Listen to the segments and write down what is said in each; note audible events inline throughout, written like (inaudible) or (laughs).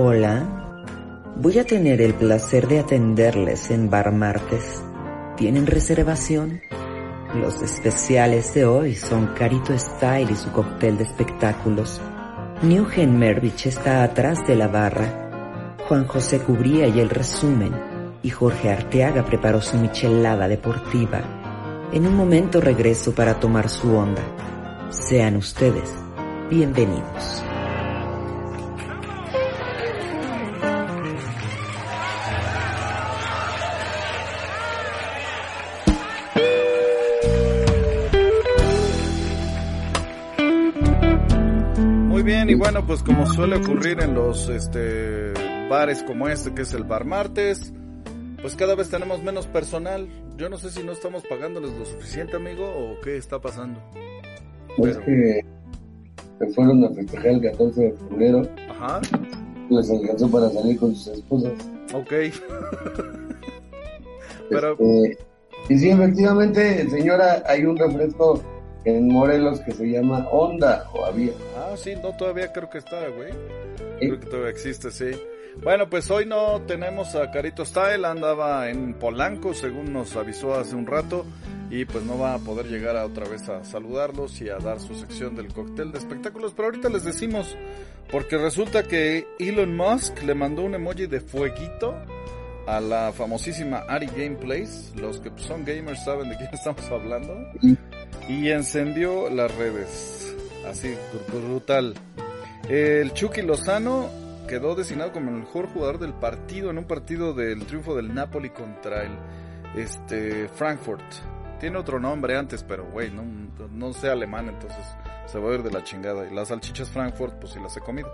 Hola, voy a tener el placer de atenderles en Bar Martes. ¿Tienen reservación? Los especiales de hoy son Carito Style y su cóctel de espectáculos. Newgen Mervich está atrás de la barra. Juan José Cubría y el resumen. Y Jorge Arteaga preparó su michelada deportiva. En un momento regreso para tomar su onda. Sean ustedes bienvenidos. Bueno, pues como suele ocurrir en los este bares como este, que es el Bar Martes, pues cada vez tenemos menos personal. Yo no sé si no estamos pagándoles lo suficiente, amigo, o qué está pasando. Pues que se fueron a festejar el 14 de febrero. Ajá. Les alcanzó para salir con sus esposas. Ok. (laughs) Pero, Este, y sí, efectivamente, señora, hay un refresco en Morelos que se llama Honda, o había. ah, sí, no, todavía creo que está, güey. Sí. Creo que todavía existe, sí. Bueno, pues hoy no tenemos a Carito Style, andaba en Polanco, según nos avisó hace un rato, y pues no va a poder llegar a otra vez a saludarlos y a dar su sección del cóctel de espectáculos, pero ahorita les decimos, porque resulta que Elon Musk le mandó un emoji de fueguito a la famosísima Ari Gameplays, los que son gamers saben de quién (laughs) estamos hablando, y encendió las redes, así brutal. El Chucky Lozano quedó designado como el mejor jugador del partido en un partido del triunfo del Napoli contra el este Frankfurt. Tiene otro nombre antes, pero güey, no, no sé alemán, entonces se va a ir de la chingada. Y las salchichas Frankfurt, pues sí las he comido.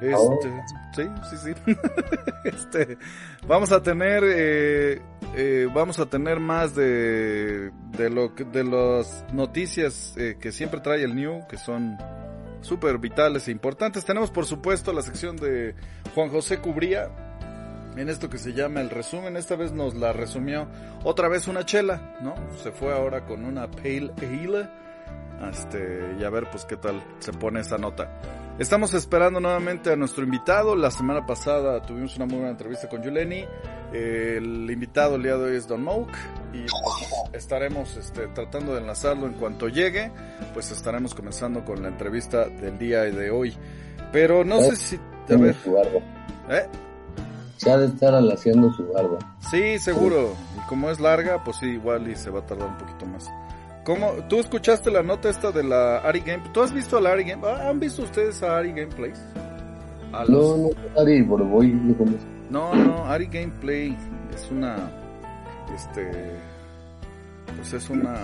Este, sí, sí, sí. (laughs) este, vamos a tener, eh, eh, vamos a tener más de, de lo que, de las noticias eh, que siempre trae el New, que son súper vitales e importantes. Tenemos por supuesto la sección de Juan José Cubría en esto que se llama el resumen. Esta vez nos la resumió otra vez una chela, ¿no? Se fue ahora con una Pale Ale. Este, y a ver pues qué tal se pone esa nota. Estamos esperando nuevamente a nuestro invitado. La semana pasada tuvimos una muy buena entrevista con Yuleni. El invitado el día de hoy es Don Mouk y pues, estaremos este, tratando de enlazarlo en cuanto llegue. Pues estaremos comenzando con la entrevista del día de hoy. Pero no sé si... A ver, su barba. ¿eh? Se ha de estar alaciando su barba. Sí, seguro. Y como es larga, pues sí, igual y se va a tardar un poquito más. ¿Cómo? ¿Tú escuchaste la nota esta de la Ari Game? ¿Tú has visto a la Ari Game? Ah, ¿Han visto ustedes a Ari Gameplays? A los- No, no, Ari, pero voy, yo como- No, no, Ari Gameplay es una, este, pues es una,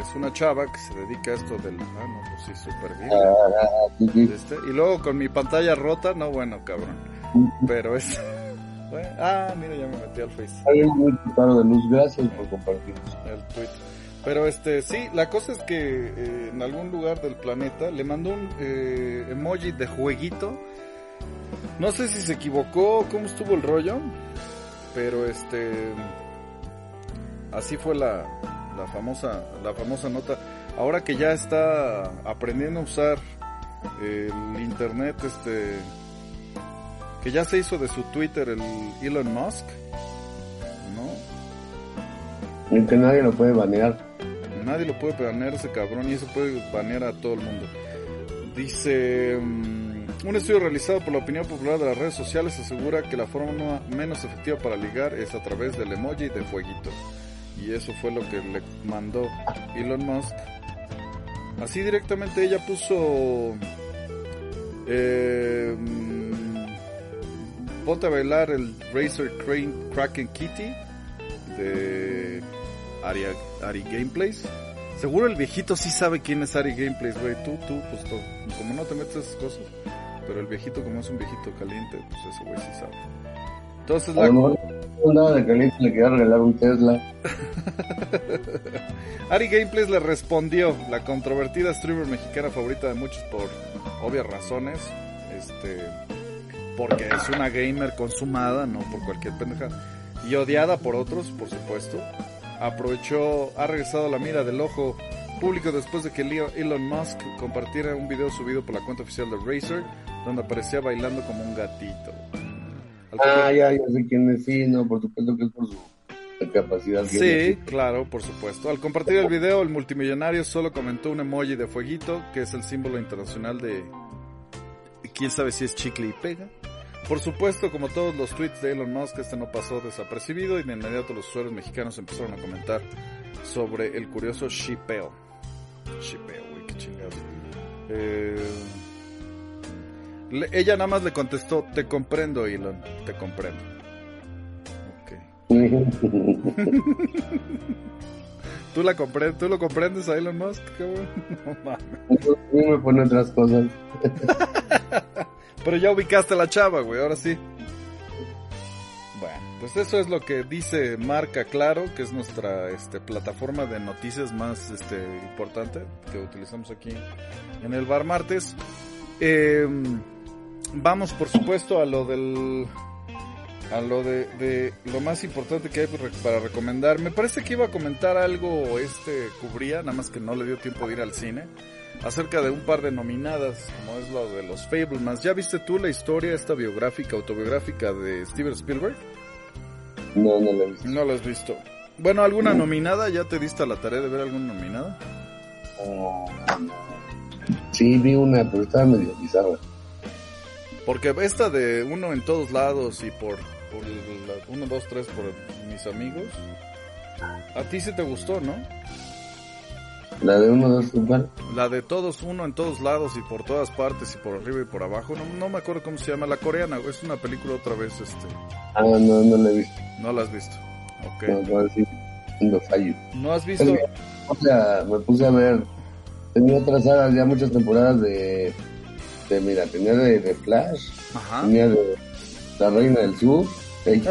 es una chava que se dedica a esto del, ah, no, pues sí, súper bien. Ah, sí, sí. Este, y luego con mi pantalla rota, no, bueno, cabrón, (laughs) pero es, (laughs) bueno, ah, mira, ya me metí al Face. Hay un claro de luz, gracias por compartir. el tweet. Pero este, sí, la cosa es que eh, en algún lugar del planeta le mandó un eh, emoji de jueguito. No sé si se equivocó, cómo estuvo el rollo, pero este, así fue la, la famosa, la famosa nota. Ahora que ya está aprendiendo a usar el internet, este, que ya se hizo de su Twitter el Elon Musk, ¿no? En que nadie lo puede banear. Nadie lo puede banear ese cabrón y eso puede banear a todo el mundo. Dice, mm, un estudio realizado por la opinión popular de las redes sociales asegura que la forma menos efectiva para ligar es a través del emoji de fueguito. Y eso fue lo que le mandó Elon Musk. Así directamente ella puso... eh, mm, ponte a bailar el Razer Crane Kraken Kitty de Ari, Ari Gameplays. Seguro el viejito sí sabe quién es Ari Gameplays, güey. Tú, tú, pues tú. Como no te metes esas cosas. Pero el viejito, como es un viejito caliente, pues ese güey sí sabe. Entonces la... un lado de caliente le quería regalar un Tesla. (laughs) Ari Gameplays le respondió, la controvertida streamer mexicana favorita de muchos por obvias razones, este, porque es una gamer consumada, no por cualquier pendeja, y odiada por otros, por supuesto. Aprovechó, ha regresado a la mira del ojo público después de que Elon Musk compartiera un video subido por la cuenta oficial de Razer, donde aparecía bailando como un gatito. Ah, ya, ya sé quién es, sí, no, por supuesto que es por su capacidad. Sí, claro, por supuesto. Al compartir el video, el multimillonario solo comentó un emoji de fueguito, que es el símbolo internacional de... ¿Quién sabe si es chicle y pega? Por supuesto, como todos los tweets de Elon Musk, este no pasó desapercibido y de inmediato los usuarios mexicanos empezaron a comentar sobre el curioso shipeo. Shipeo, güey, qué chingados. Eh, ella nada más le contestó, te comprendo, Elon, te comprendo. (laughs) ¿Tú, la comprendes, ¿Tú lo comprendes a Elon Musk? (laughs) No mames. me pone otras cosas. (laughs) Pero ya ubicaste a la chava, güey, ahora sí. Bueno, pues eso es lo que dice Marca Claro, que es nuestra este, plataforma de noticias más este, importante que utilizamos aquí en el Bar Martes. Em, vamos, por supuesto, a lo del a lo de, lo más importante que hay para recomendar. Me parece que iba a comentar algo este cubría, nada más que no le dio tiempo de ir al cine, acerca de un par de nominadas, como es lo de los Fablemans. ¿Ya viste tú la historia esta biográfica, autobiográfica de Steven Spielberg? No, no la he visto. No la has visto. Bueno, ¿alguna nominada? ¿Ya te diste la tarea de ver alguna nominada? Oh, sí, vi una, pero estaba medio bizarra. Porque esta de uno en todos lados y por por la 1, 2, 3 por mis amigos. A ti sí te gustó, ¿no? La de 1, 2, 3, La de todos, uno en todos lados y por todas partes y por arriba y por abajo. No, no me acuerdo cómo se llama. La coreana, es una película otra vez. este Ah, no, no la he visto. No la has visto. Ok. No, no, sí, no fallo. ¿No has visto? O sea, me puse a ver. Tenía otras sagas, ya muchas temporadas de. de mira, tenía de, de Flash. Ajá. Tenía de La Reina del Sur (laughs)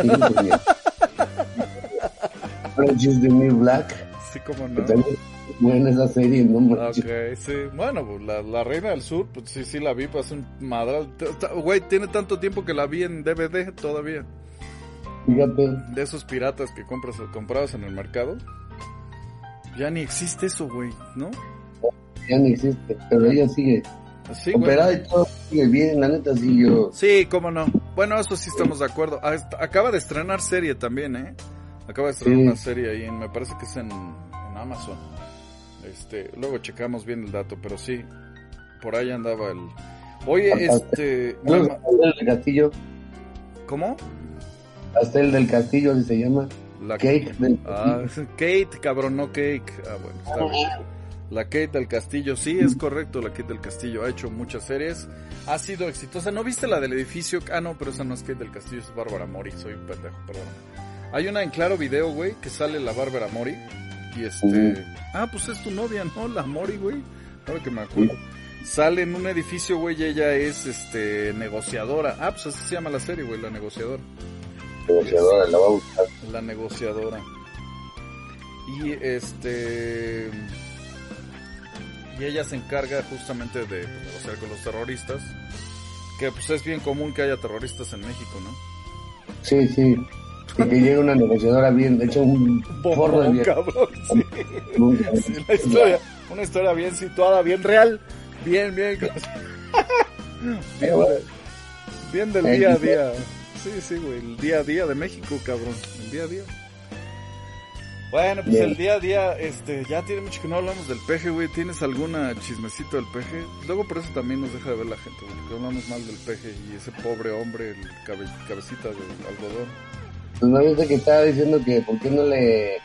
Orange the New Black. Sí, como no. Buena esa serie, ¿no? Ok, sí. Bueno, pues la, la, Reina del Sur, pues sí, sí la vi, pues un madral. Güey, tiene tanto tiempo que la vi en DVD todavía. Fíjate. De esos piratas que compras, comprabas en el mercado. Ya ni existe eso, güey, ¿no? Ya ni existe, pero ella sigue. Sí, Operada y todo sigue bien, la neta sí yo. Sí, cómo no. Bueno, eso sí estamos de acuerdo. Ah, acaba de estrenar serie también, ¿eh? Acaba de estrenar una serie ahí, me parece que es en, Amazon. Este, luego checamos bien el dato, pero sí, por ahí andaba el. Oye, este. Pastel del Castillo. ¿Cómo? Pastel del Castillo, así se llama. La del ah, (laughs) Kate, cabrón, no Cake. Ah, bueno, está bien. La Kate del Castillo, sí, es correcto, la Kate del Castillo ha hecho muchas series, ha sido exitosa. ¿No viste la del edificio? Ah, no, pero esa no es Kate del Castillo, es Bárbara Mori, soy un pendejo, perdón. Hay una en claro video, güey, que sale la Bárbara Mori y este... Ah, pues es tu novia, ¿no? La Mori, güey. Ahora que me acuerdo. Sale en un edificio, güey, y ella es, este, negociadora. Ah, pues así se llama la serie, güey, la negociadora. Negociadora, la va a buscar. La negociadora. Y este y ella se encarga justamente de pues, negociar con los terroristas, que pues es bien común que haya terroristas en México, ¿no? Sí, sí. Y que llegue una negociadora bien, de hecho un porro de bien. Cabrón, (laughs) sí. una, historia, una historia bien situada, bien real, bien, bien. (laughs) bien, bien del día a día. Sí, sí, güey, el día a día de México, cabrón, el día a día. Bueno, pues el día a día, este, ya tiene mucho que no hablamos del peje, güey. ¿Tienes alguna chismecito del peje? Luego por eso también nos deja de ver la gente, güey. Que hablamos mal del peje y ese pobre hombre, el cabecita de algodón. Pues no viste que estaba diciendo que por qué no le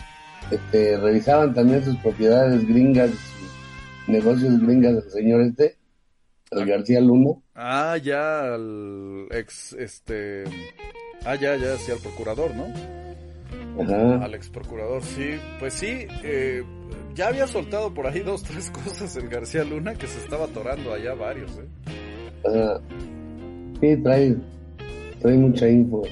este, revisaban también sus propiedades gringas, sus negocios gringas al señor este, al ah. García Luna. Ah, ya, al ex, este, ah, ya, ya, sí, al procurador, ¿no? al ex procurador, sí, pues sí, eh, ya había soltado por ahí (laughs) dos, tres cosas el García Luna que se estaba atorando allá varios, ¿eh? Sí, trae, trae mucha info.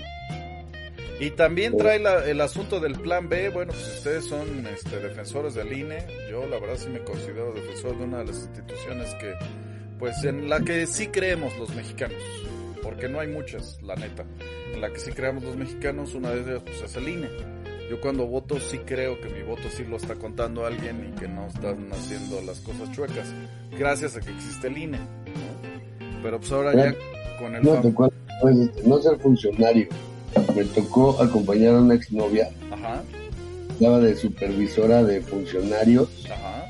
Y también trae el asunto del plan B. Bueno, pues ustedes son este, defensores del INE. Yo la verdad sí me considero defensor de una de las instituciones que, pues en la que sí creemos los mexicanos. Porque no hay muchas, la neta. En la que sí creemos los mexicanos, una de ellas pues es el INE. Yo cuando voto sí creo que mi voto sí lo está contando alguien y que no están haciendo las cosas chuecas. Gracias a que existe el INE. Pero pues ahora ya con el... No, no ser funcionario. Me tocó acompañar a una exnovia. Ajá. Estaba de supervisora de funcionarios. Ajá.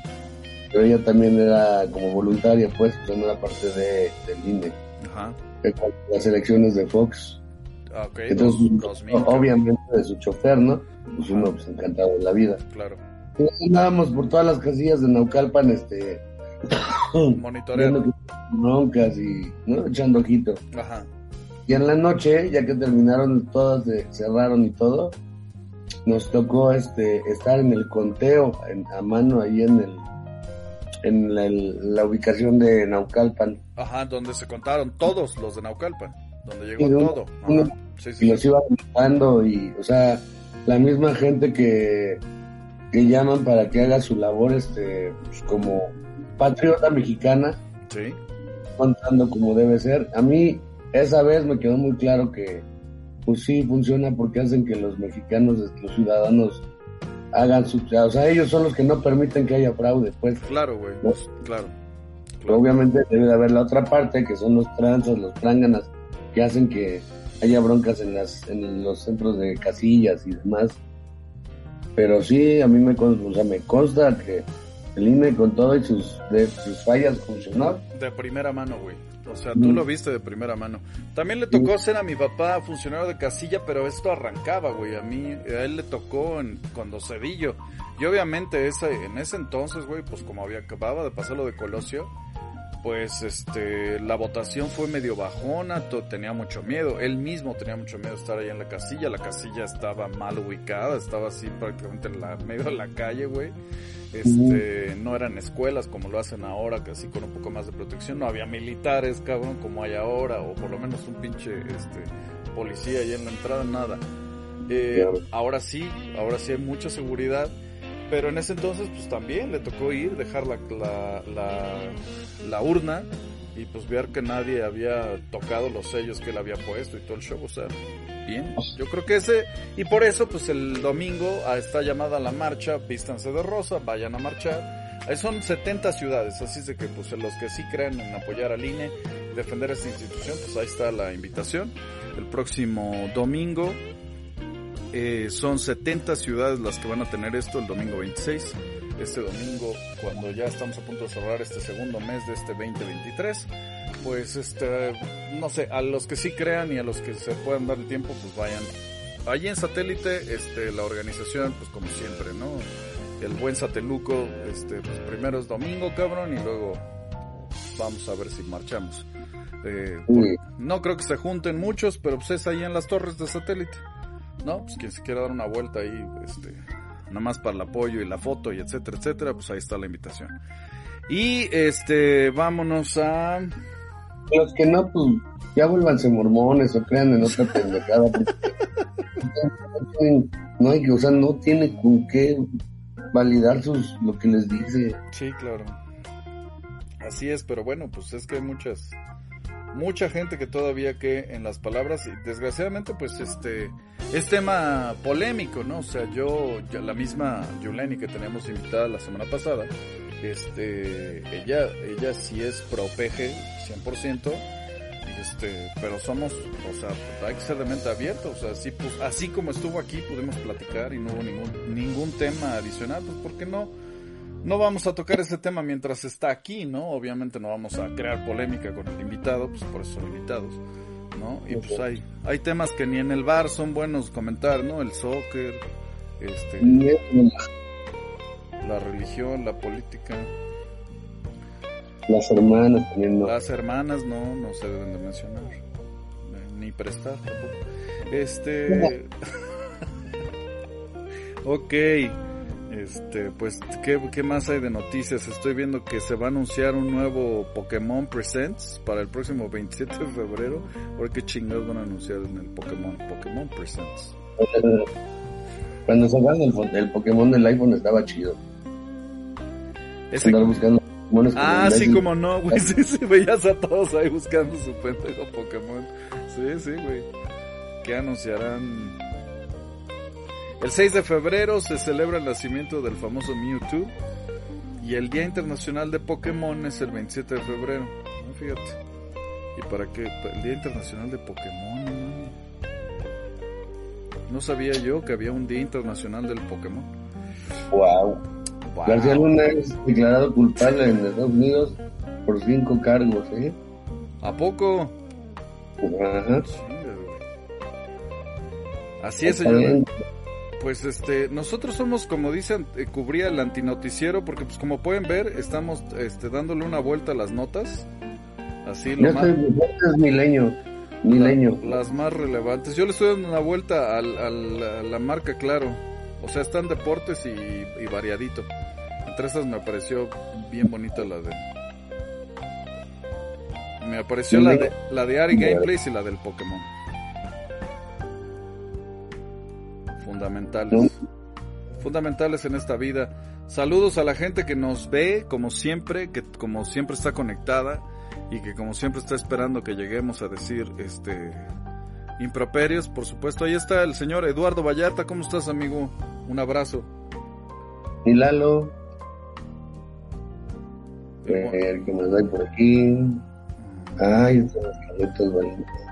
Pero ella también era como voluntaria, pues, no era parte de, del INE. Ajá. Las elecciones de Fox. Ah, ok. Entonces, dos- dos mil, obviamente de su chofer, ¿no? Pues uno pues encantado de la vida. Claro. Andábamos por todas las casillas de Naucalpan, este, (coughs) que broncas y, ¿no? Echando ojito. Ajá. Y en la noche, ya que terminaron todas, de, cerraron y todo, nos tocó este estar en el conteo en- a mano ahí en el en la, el- la ubicación de Naucalpan Ajá, donde se contaron todos los de Naucalpan. Donde llegó un- todo. uno- Ajá. Sí, y sí. los iban matando y o sea la misma gente que que llaman para que haga su labor este pues, como patriota mexicana Sí. contando como debe ser. A mí esa vez me quedó muy claro que pues sí funciona porque hacen que los mexicanos, los ciudadanos hagan su, o sea, ellos son los que no permiten que haya fraude, pues. Claro, güey. ¿No? claro. Obviamente debe de haber la otra parte que son los tranzas, los pránganas que hacen que haya broncas en las en los centros de casillas y demás. Pero sí, a mí me, o sea, me consta que el INE con todo y sus, de, sus fallas funcionó. De primera mano, güey. O sea, tú Mm. lo viste de primera mano. También le tocó ser a mi papá funcionario de casilla, pero esto arrancaba, güey. A mí, a él le tocó en, cuando Cedillo. Y obviamente ese, en ese entonces, güey, pues como había acababa de pasar lo de Colosio, pues este, la votación fue medio bajona, tenía mucho miedo. Él mismo tenía mucho miedo de estar ahí en la casilla. La casilla estaba mal ubicada, estaba así prácticamente en la, medio de la calle, güey. Este, no eran escuelas como lo hacen ahora, que así con un poco más de protección. No había militares, cabrón, como hay ahora, o por lo menos un pinche, este, policía ahí en la entrada, nada. Eh, ahora sí, ahora sí hay mucha seguridad. Pero en ese entonces, pues también le tocó ir, dejar la, la, la, la urna y pues ver que nadie había tocado los sellos que él había puesto y todo el show, o sea, bien. Yo creo que ese, y por eso, pues el domingo a esta llamada la marcha, vístanse de rosa, vayan a marchar. Ahí son 70 ciudades, así es de que pues los que sí creen en apoyar al INE, defender esta institución, pues ahí está la invitación. El próximo domingo eh, son 70 ciudades las que van a tener esto el domingo 26. Este domingo, cuando ya estamos a punto de cerrar este segundo mes de este 2023, pues este, no sé, a los que sí crean y a los que se puedan dar el tiempo, pues vayan. Allí en satélite, este, la organización, pues como siempre, ¿no? El buen sateluco, este, pues primero es domingo, cabrón, y luego vamos a ver si marchamos. Eh, no creo que se junten muchos, pero pues es ahí en las torres de satélite. ¿No? Pues quien se quiera dar una vuelta ahí, este, nada más para el apoyo y la foto y etcétera, etcétera, pues ahí está la invitación. Y este, vámonos a... Los que no, pues ya vuélvanse mormones o crean en otra pendejada. no hay que, o sea, no tiene con qué validar sus lo que les dice. Sí, claro. Así es, pero bueno, pues es que hay muchas, mucha gente que todavía que en las palabras y desgraciadamente pues este es tema polémico, ¿no? O sea, yo, ya la misma Yuleni que teníamos invitada la semana pasada, este, ella, ella sí es pro PG 100%, y este, pero somos, o sea, hay que ser de mente abierta, o sea, así, pues, así como estuvo aquí pudimos platicar y no hubo ningún, ningún tema adicional, pues, ¿por qué no? No vamos a tocar ese tema mientras está aquí, ¿no? Obviamente no vamos a crear polémica con el invitado, pues por eso son invitados, ¿no? Y pues hay, hay temas que ni en el bar son buenos comentar, ¿no? El soccer, este, la religión, la política, Las hermanas también no. las hermanas, no, no se deben de mencionar, eh, ni prestar tampoco. Este, (laughs) ok, este, pues, ¿qué, ¿qué más hay de noticias? Estoy viendo que se va a anunciar un nuevo Pokémon Presents para el próximo 27 de febrero. ¿Por qué chingados van a anunciar en el Pokémon? Pokémon Presents. Cuando sacaron el, el Pokémon del iPhone estaba chido. Ese, Andar buscando Pokémones como ah, sí, como no, güey. (laughs) Sí, sí, veías a todos ahí buscando su pendejo Pokémon. Sí, sí, güey. ¿Qué anunciarán? El 6 de febrero se celebra el nacimiento del famoso Mewtwo. Y el Día Internacional de Pokémon es el 27 de febrero. Fíjate. ¿Y para qué? El Día Internacional de Pokémon, ¿no? No sabía yo que había un Día Internacional del Pokémon. Wow. García Luna es declarado culpable en Estados Unidos por cinco cargos, ¿eh? ¿A poco? Ajá. Así es, señor. Pues este, nosotros somos, como dicen, eh, cubría el antinoticiero, porque pues como pueden ver, estamos este, dándole una vuelta a las notas. Así lo más... es milenio, milenio. las más relevantes. Yo le estoy dando una vuelta al, al, a la marca, claro. O sea, están deportes y, y variadito. Entre esas me apareció bien bonita la de... Me apareció la de, la de Ari Gameplays y la del Pokémon. Fundamentales. Fundamentales en esta vida. Saludos a la gente que nos ve, como siempre, que como siempre está conectada y que como siempre está esperando que lleguemos a decir este improperios, por supuesto. Ahí está el señor Eduardo Vallarta. ¿Cómo estás, amigo? Un abrazo. Y Lalo. El que nos da por aquí. Ay, estos valientes.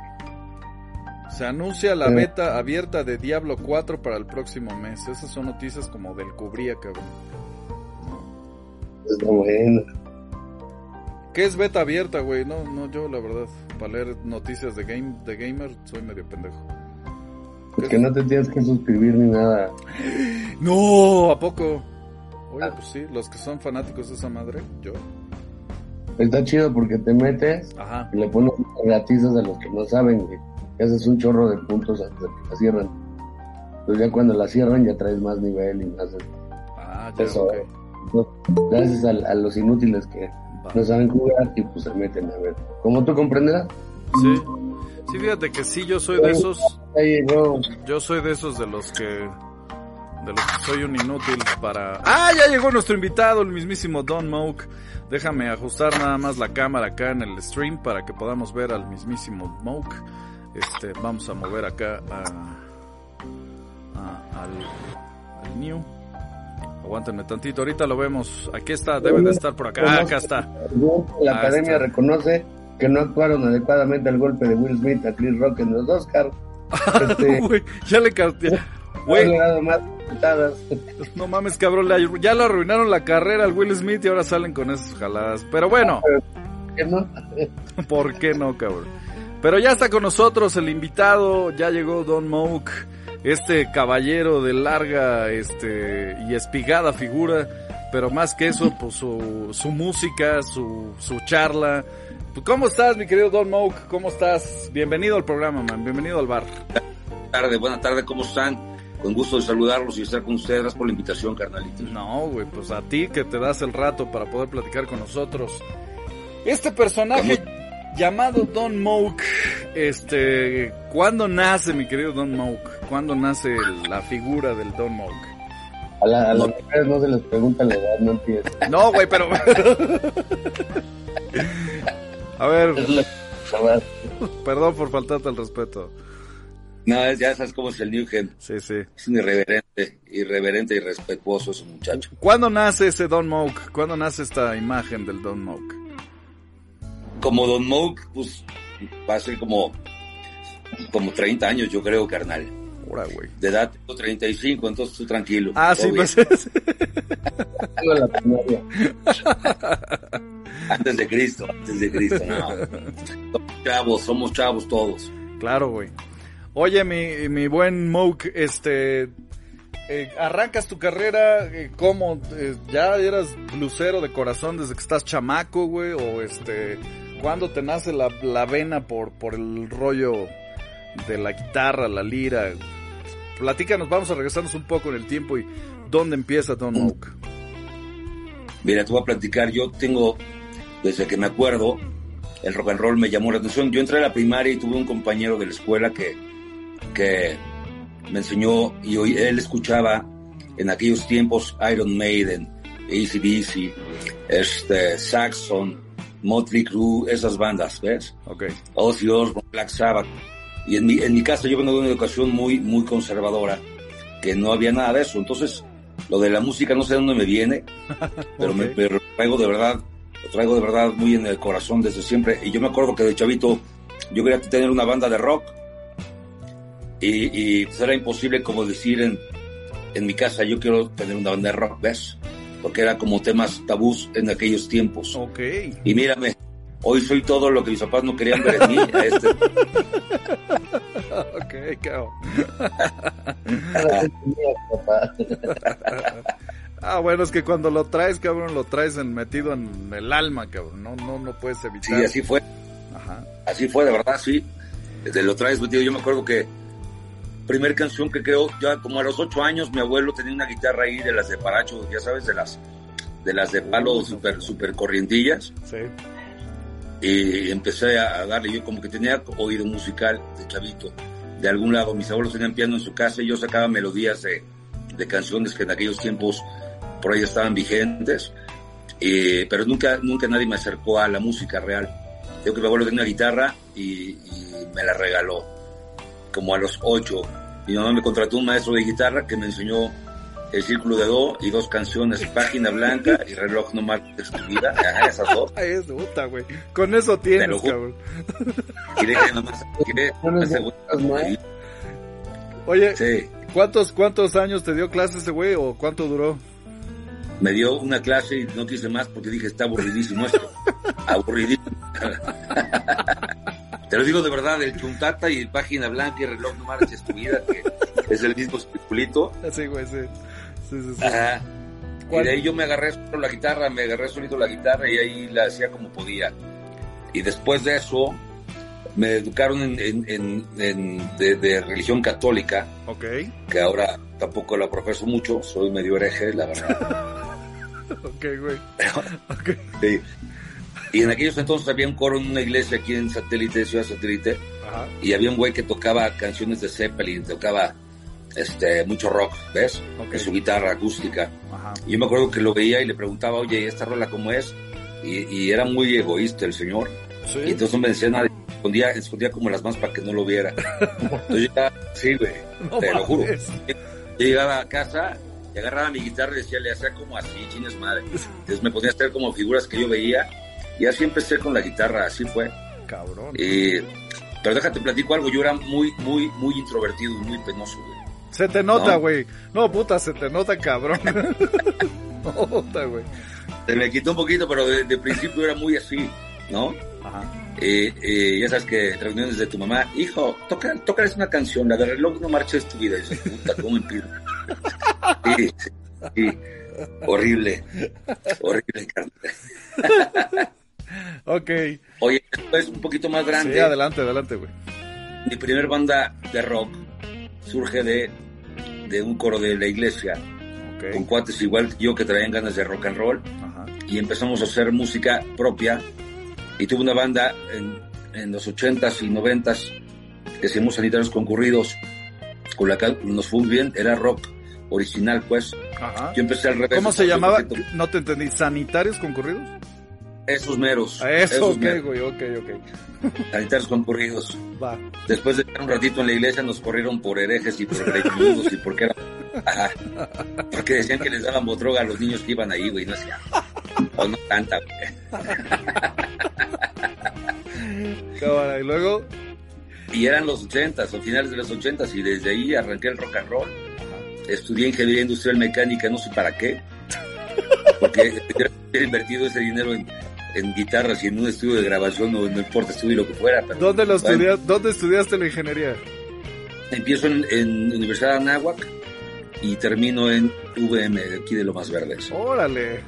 Se anuncia la beta abierta de Diablo 4 para el próximo mes. Esas son noticias como del cubría, cabrón. Está bueno. ¿Qué es beta abierta, güey? No, no, yo la verdad, para leer noticias de game, de gamer, soy medio pendejo. Es que no te tienes que suscribir ni nada. (gasps) No, ¿a poco? Oye, pues sí, los que son fanáticos de esa madre, yo. Está chido porque te metes Ajá. y le pones gatizas a los que no saben, güey y haces un chorro de puntos de que la cierran. Entonces ya cuando la cierran ya traes más nivel y más ah, eso. Gracias a, a, los inútiles que no saben jugar y pues se meten a ver. Como tú comprenderás. Sí. Sí, fíjate que sí, yo soy de esos. Yo soy de esos de los que de los que soy un inútil para... ¡Ah! Ya llegó nuestro invitado, el mismísimo Don Moke. Déjame ajustar nada más la cámara acá en el stream para que podamos ver al mismísimo Moke. Este, vamos a mover acá a, a, al, al new. Aguántenme tantito, ahorita lo vemos. Aquí está, debe de estar por acá. Ah, acá está. La ah, academia está. reconoce que no actuaron adecuadamente al golpe de Will Smith a Chris Rock en los Oscars. Este, (laughs) ya le casté. Más no mames, cabrón, ya lo arruinaron la carrera al Will Smith y ahora salen con esas jaladas. Pero bueno. ¿Por qué no? (laughs) ¿Por qué no, cabrón? Pero ya está con nosotros el invitado, ya llegó Don Moke, este caballero de larga este, y espigada figura, pero más que eso, pues su, su música, su, su charla. ¿Cómo estás, mi querido Don Moke? ¿Cómo estás? Bienvenido al programa, man, bienvenido al bar. Buenas tardes, buenas tardes, ¿cómo están? Con gusto de saludarlos y estar con ustedes. Gracias por la invitación, carnalito. No, güey, pues a ti que te das el rato para poder platicar con nosotros. Este personaje llamado Don Moke, este, ¿cuándo nace, mi querido Don Moke? ¿Cuándo nace la figura del Don Moke? A, la, a las mujeres no se les pregunta la edad, no entiendo. No, güey, pero... (laughs) a ver... Perdón por faltarte el respeto. No, ya sabes cómo es el New Gen. Sí, sí. Es un irreverente, irreverente y respetuoso ese muchacho. ¿Cuándo nace ese Don Moke? ¿Cuándo nace esta imagen del Don Moke? Como Don Moke, pues va a ser como, como 30 años, yo creo, carnal. Ura, güey. De edad tengo 35, entonces tú tranquilo. Ah, sí, pues es. (laughs) antes de Cristo, antes de Cristo, no. Somos chavos, somos chavos todos. Claro, güey. Oye, mi, mi buen Moke, este, eh, arrancas tu carrera, eh, ¿cómo? Eh, ¿Ya eras blusero de corazón desde que estás chamaco, güey? ¿O este, cuándo te nace la, la vena por, por el rollo de la guitarra, la lira? Platícanos, vamos a regresarnos un poco en el tiempo y ¿dónde empieza Don Moke? Mira, te voy a platicar, yo tengo, desde que me acuerdo, el rock and roll me llamó la atención. Yo entré a la primaria y tuve un compañero de la escuela que, que me enseñó y hoy él escuchaba en aquellos tiempos Iron Maiden, ACDC, este, Saxon, Motley Crue, esas bandas, ¿ves? Ok. Ozzy Osbourne, Black Sabbath. Y en mi, en mi casa yo vengo de una educación muy, muy conservadora, que no había nada de eso. Entonces, lo de la música no sé de dónde me viene, (laughs) pero okay. me pero traigo de verdad lo traigo de verdad muy en el corazón desde siempre. Y yo me acuerdo que de chavito yo quería tener una banda de rock y, y pues era imposible como decir en, en mi casa yo quiero tener una banda de rock, ¿ves? Porque era como temas tabús en aquellos tiempos. Ok. Y mírame, hoy soy todo lo que mis papás no querían ver en mí. (laughs) este. ok, cabrón. (laughs) Ah, bueno, es que cuando lo traes, cabrón, lo traes en- metido en el alma, cabrón. No, no, no puedes Sí, evitar. así fue. Ajá. Así fue, de verdad, sí. Te lo traes metido. Yo me acuerdo que primer canción que creo, ya como a los ocho años, mi abuelo tenía una guitarra ahí de las de Paracho, ya sabes, de las de las de palo super, super corrientillas. Sí. Y empecé a, darle, yo como que tenía oído musical de chavito. De algún lado, mis abuelos tenían piano en su casa y yo sacaba melodías de, de canciones que en aquellos tiempos por ahí estaban vigentes. Eh, pero nunca, nunca nadie me acercó a la música real. Yo que mi abuelo tenía una guitarra y, y me la regaló, como a los ocho. Mi mamá me contrató un maestro de guitarra que me enseñó el círculo de do y dos canciones, Página Blanca y Reloj no marques tu vida, Ajá, esas dos. Ay, es puta, güey. Con eso tienes, lo cabrón. Y dije nomás, que (laughs) Oye, Sí, ¿cuántos, ¿cuántos años te dio clase ese güey o cuánto duró? me dio una clase y no quise más porque dije, está aburridísimo esto. (laughs) Aburridísimo. (laughs) Te lo digo de verdad, el chuntata y página blanca y reloj no marches tu vida, que es el mismo circulito. Sí, güey, sí. Sí, sí, sí. Ajá. Y de ahí yo me agarré solo la guitarra, me agarré solito la guitarra y ahí la hacía como podía. Y después de eso, me educaron en, en- en- en- de, de religión católica, Ok. que ahora tampoco la profeso mucho, soy medio hereje, la verdad. (laughs) Ok, güey. Ok. Sí. Y en aquellos entonces había un coro en una iglesia aquí en Satélite, Ciudad Satélite, Ajá. y había un güey que tocaba canciones de Zeppelin, tocaba este mucho rock, ¿ves? Ok. En su guitarra acústica. Ajá. Y yo me acuerdo que lo veía y le preguntaba, oye, ¿y esta rola cómo es? Y, y era muy egoísta el señor. Y Sí. entonces no me decía nada, escondía, escondía como las más para que no lo viera. Entonces yo, sí, güey, (laughs) No te lo juro. mames. Yo llegaba a casa y agarraba mi guitarra y decía, le hacía como así, chines madre. (laughs) Entonces me ponía a hacer como figuras que yo veía y así empecé con la guitarra, así fue. Cabrón. Y- pero déjate platico algo, yo era muy, muy, muy introvertido y muy penoso, güey. Se te nota, No. güey. No. puta, se te nota, cabrón. (laughs) Nota, güey. Se me quitó un poquito, pero de, de principio era muy así, ¿no? Ajá. Eh, eh, ya sabes que reuniones de tu mamá, hijo, toca, tócales una canción, la de reloj no marches tu vida. Y dices, puta, ¿cómo empiezo? Sí, sí, sí. Horrible, horrible, carnal. (laughs) (laughs) Ok. Oye, después un poquito más grande, Sí, adelante, adelante, güey. mi primer banda de rock surge de, de un coro de la iglesia, con Ok. cuates igual que yo que traían ganas de rock and roll, Ajá. y empezamos a hacer música propia, y tuve una banda en, en los ochentas y noventas que hacíamos sanitarios concurridos, con la que nos fue muy bien, era rock original, pues. Ajá. Yo empecé al revés. ¿Cómo se llamaba? No te entendí. ¿Sanitarios concurridos? Esos meros. A Eso, esos ok, meros, güey, ok, ok. sanitarios concurridos. Va. Después de estar un ratito en la iglesia nos corrieron por herejes y por greñudos y porque era... Ajá. Porque decían que les daban droga a los niños que iban ahí, güey. No hacía... O no tanta, güey. Cámara, y luego. Y eran los ochentas, o finales de los ochentas, y desde ahí arranqué el rock and roll. Estudié ingeniería industrial mecánica, no sé para qué. Porque (laughs) he invertido ese dinero en, en guitarras y en un estudio de grabación o no importa estudio lo que fuera. Pero, ¿Dónde, lo bueno, estudia- ¿Dónde estudiaste la ingeniería? Empiezo en, en Universidad de Anáhuac y termino en VM, de aquí de Lomas Verdes. Órale.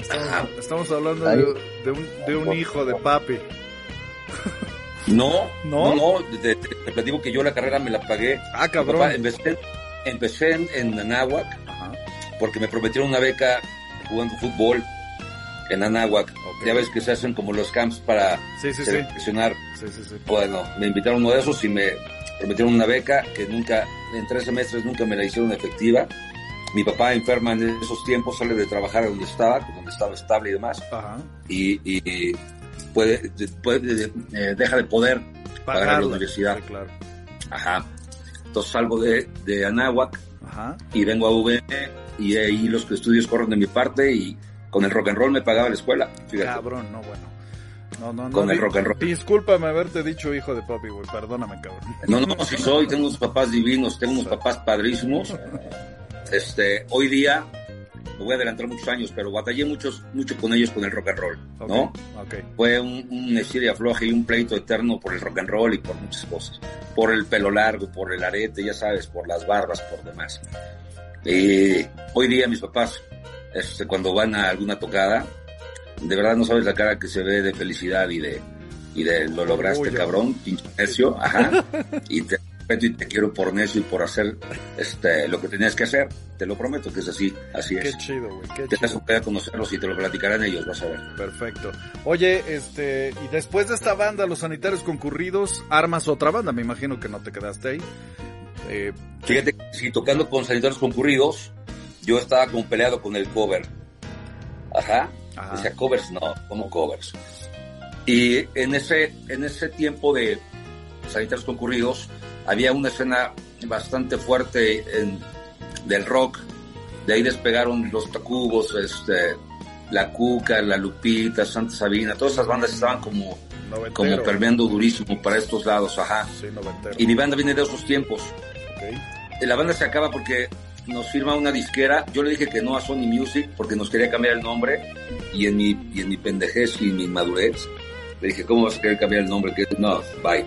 Estamos, estamos hablando de, de un, de un hijo de papi. No, ¿No? no, no, te, platico que yo la carrera me la pagué. Ah, cabrón. papá, empecé empecé en, en Anáhuac Ajá. porque me prometieron una beca jugando fútbol en Anáhuac. Ya ves que se hacen como los camps para Sí, sí, sí. seleccionar. Bueno, me invitaron uno de esos y me prometieron una beca que nunca, en tres semestres nunca me la hicieron efectiva. Mi papá enferma en esos tiempos, sale de trabajar donde estaba, donde estaba estable y demás, Ajá. y, y puede, puede eh, deja de poder pagar la Pagarla. universidad. Claro. Ajá. Entonces salgo de, de Anáhuac Ajá. y vengo a VM y ahí los estudios corren de mi parte y Con el rock and roll me pagaba la escuela. Fíjate. Cabrón, no, bueno. No, no, no. Con el rock and roll. Discúlpame haberte dicho hijo de papi, güey. Perdóname, cabrón. No, no, sí soy, tengo unos papás divinos, tengo unos papás padrísimos. Este, hoy día, me voy a adelantar muchos años, pero batallé muchos, mucho con ellos con el rock and roll, ¿no? Ok, Ok. Fue un, un estir y afloje y un pleito eterno por el rock and roll y por muchas cosas. Por el pelo largo, por el arete, ya sabes, por las barbas, por demás. Y hoy día mis papás, este, cuando van a alguna tocada, de verdad no sabes la cara que se ve de felicidad y de, y de lo lograste, cabrón, pinche necio, ajá. y te respeto y te quiero por necio y por hacer este, lo que tenías que hacer. Te lo prometo que es así, así Qué es. chido, güey. Qué Te chido. a conocerlos y te lo platicarán ellos, vas a ver. Perfecto. Oye, este, y después de esta banda, Los Sanitarios Concurridos, armas otra banda, me imagino que no te quedaste ahí. Eh, Fíjate, si tocando con sanitarios concurridos, yo estaba como peleado con el cover. Ajá. Ajá. Decía covers, no, como covers. Y en ese, en ese tiempo de sanitarios concurridos, había una escena bastante fuerte en- del rock. De ahí despegaron los Tacubos, este, La Cuca, La Lupita, Santa Sabina, todas esas bandas estaban como, noventero. como permeando durísimo para estos lados, ajá. Sí. Y mi banda viene de esos tiempos la banda se acaba porque nos firma una disquera. Yo le dije que no a Sony Music porque nos quería cambiar el nombre y en mi, y en mi pendejez y mi madurez le dije, ¿cómo vas a querer cambiar el nombre? Que no, bye.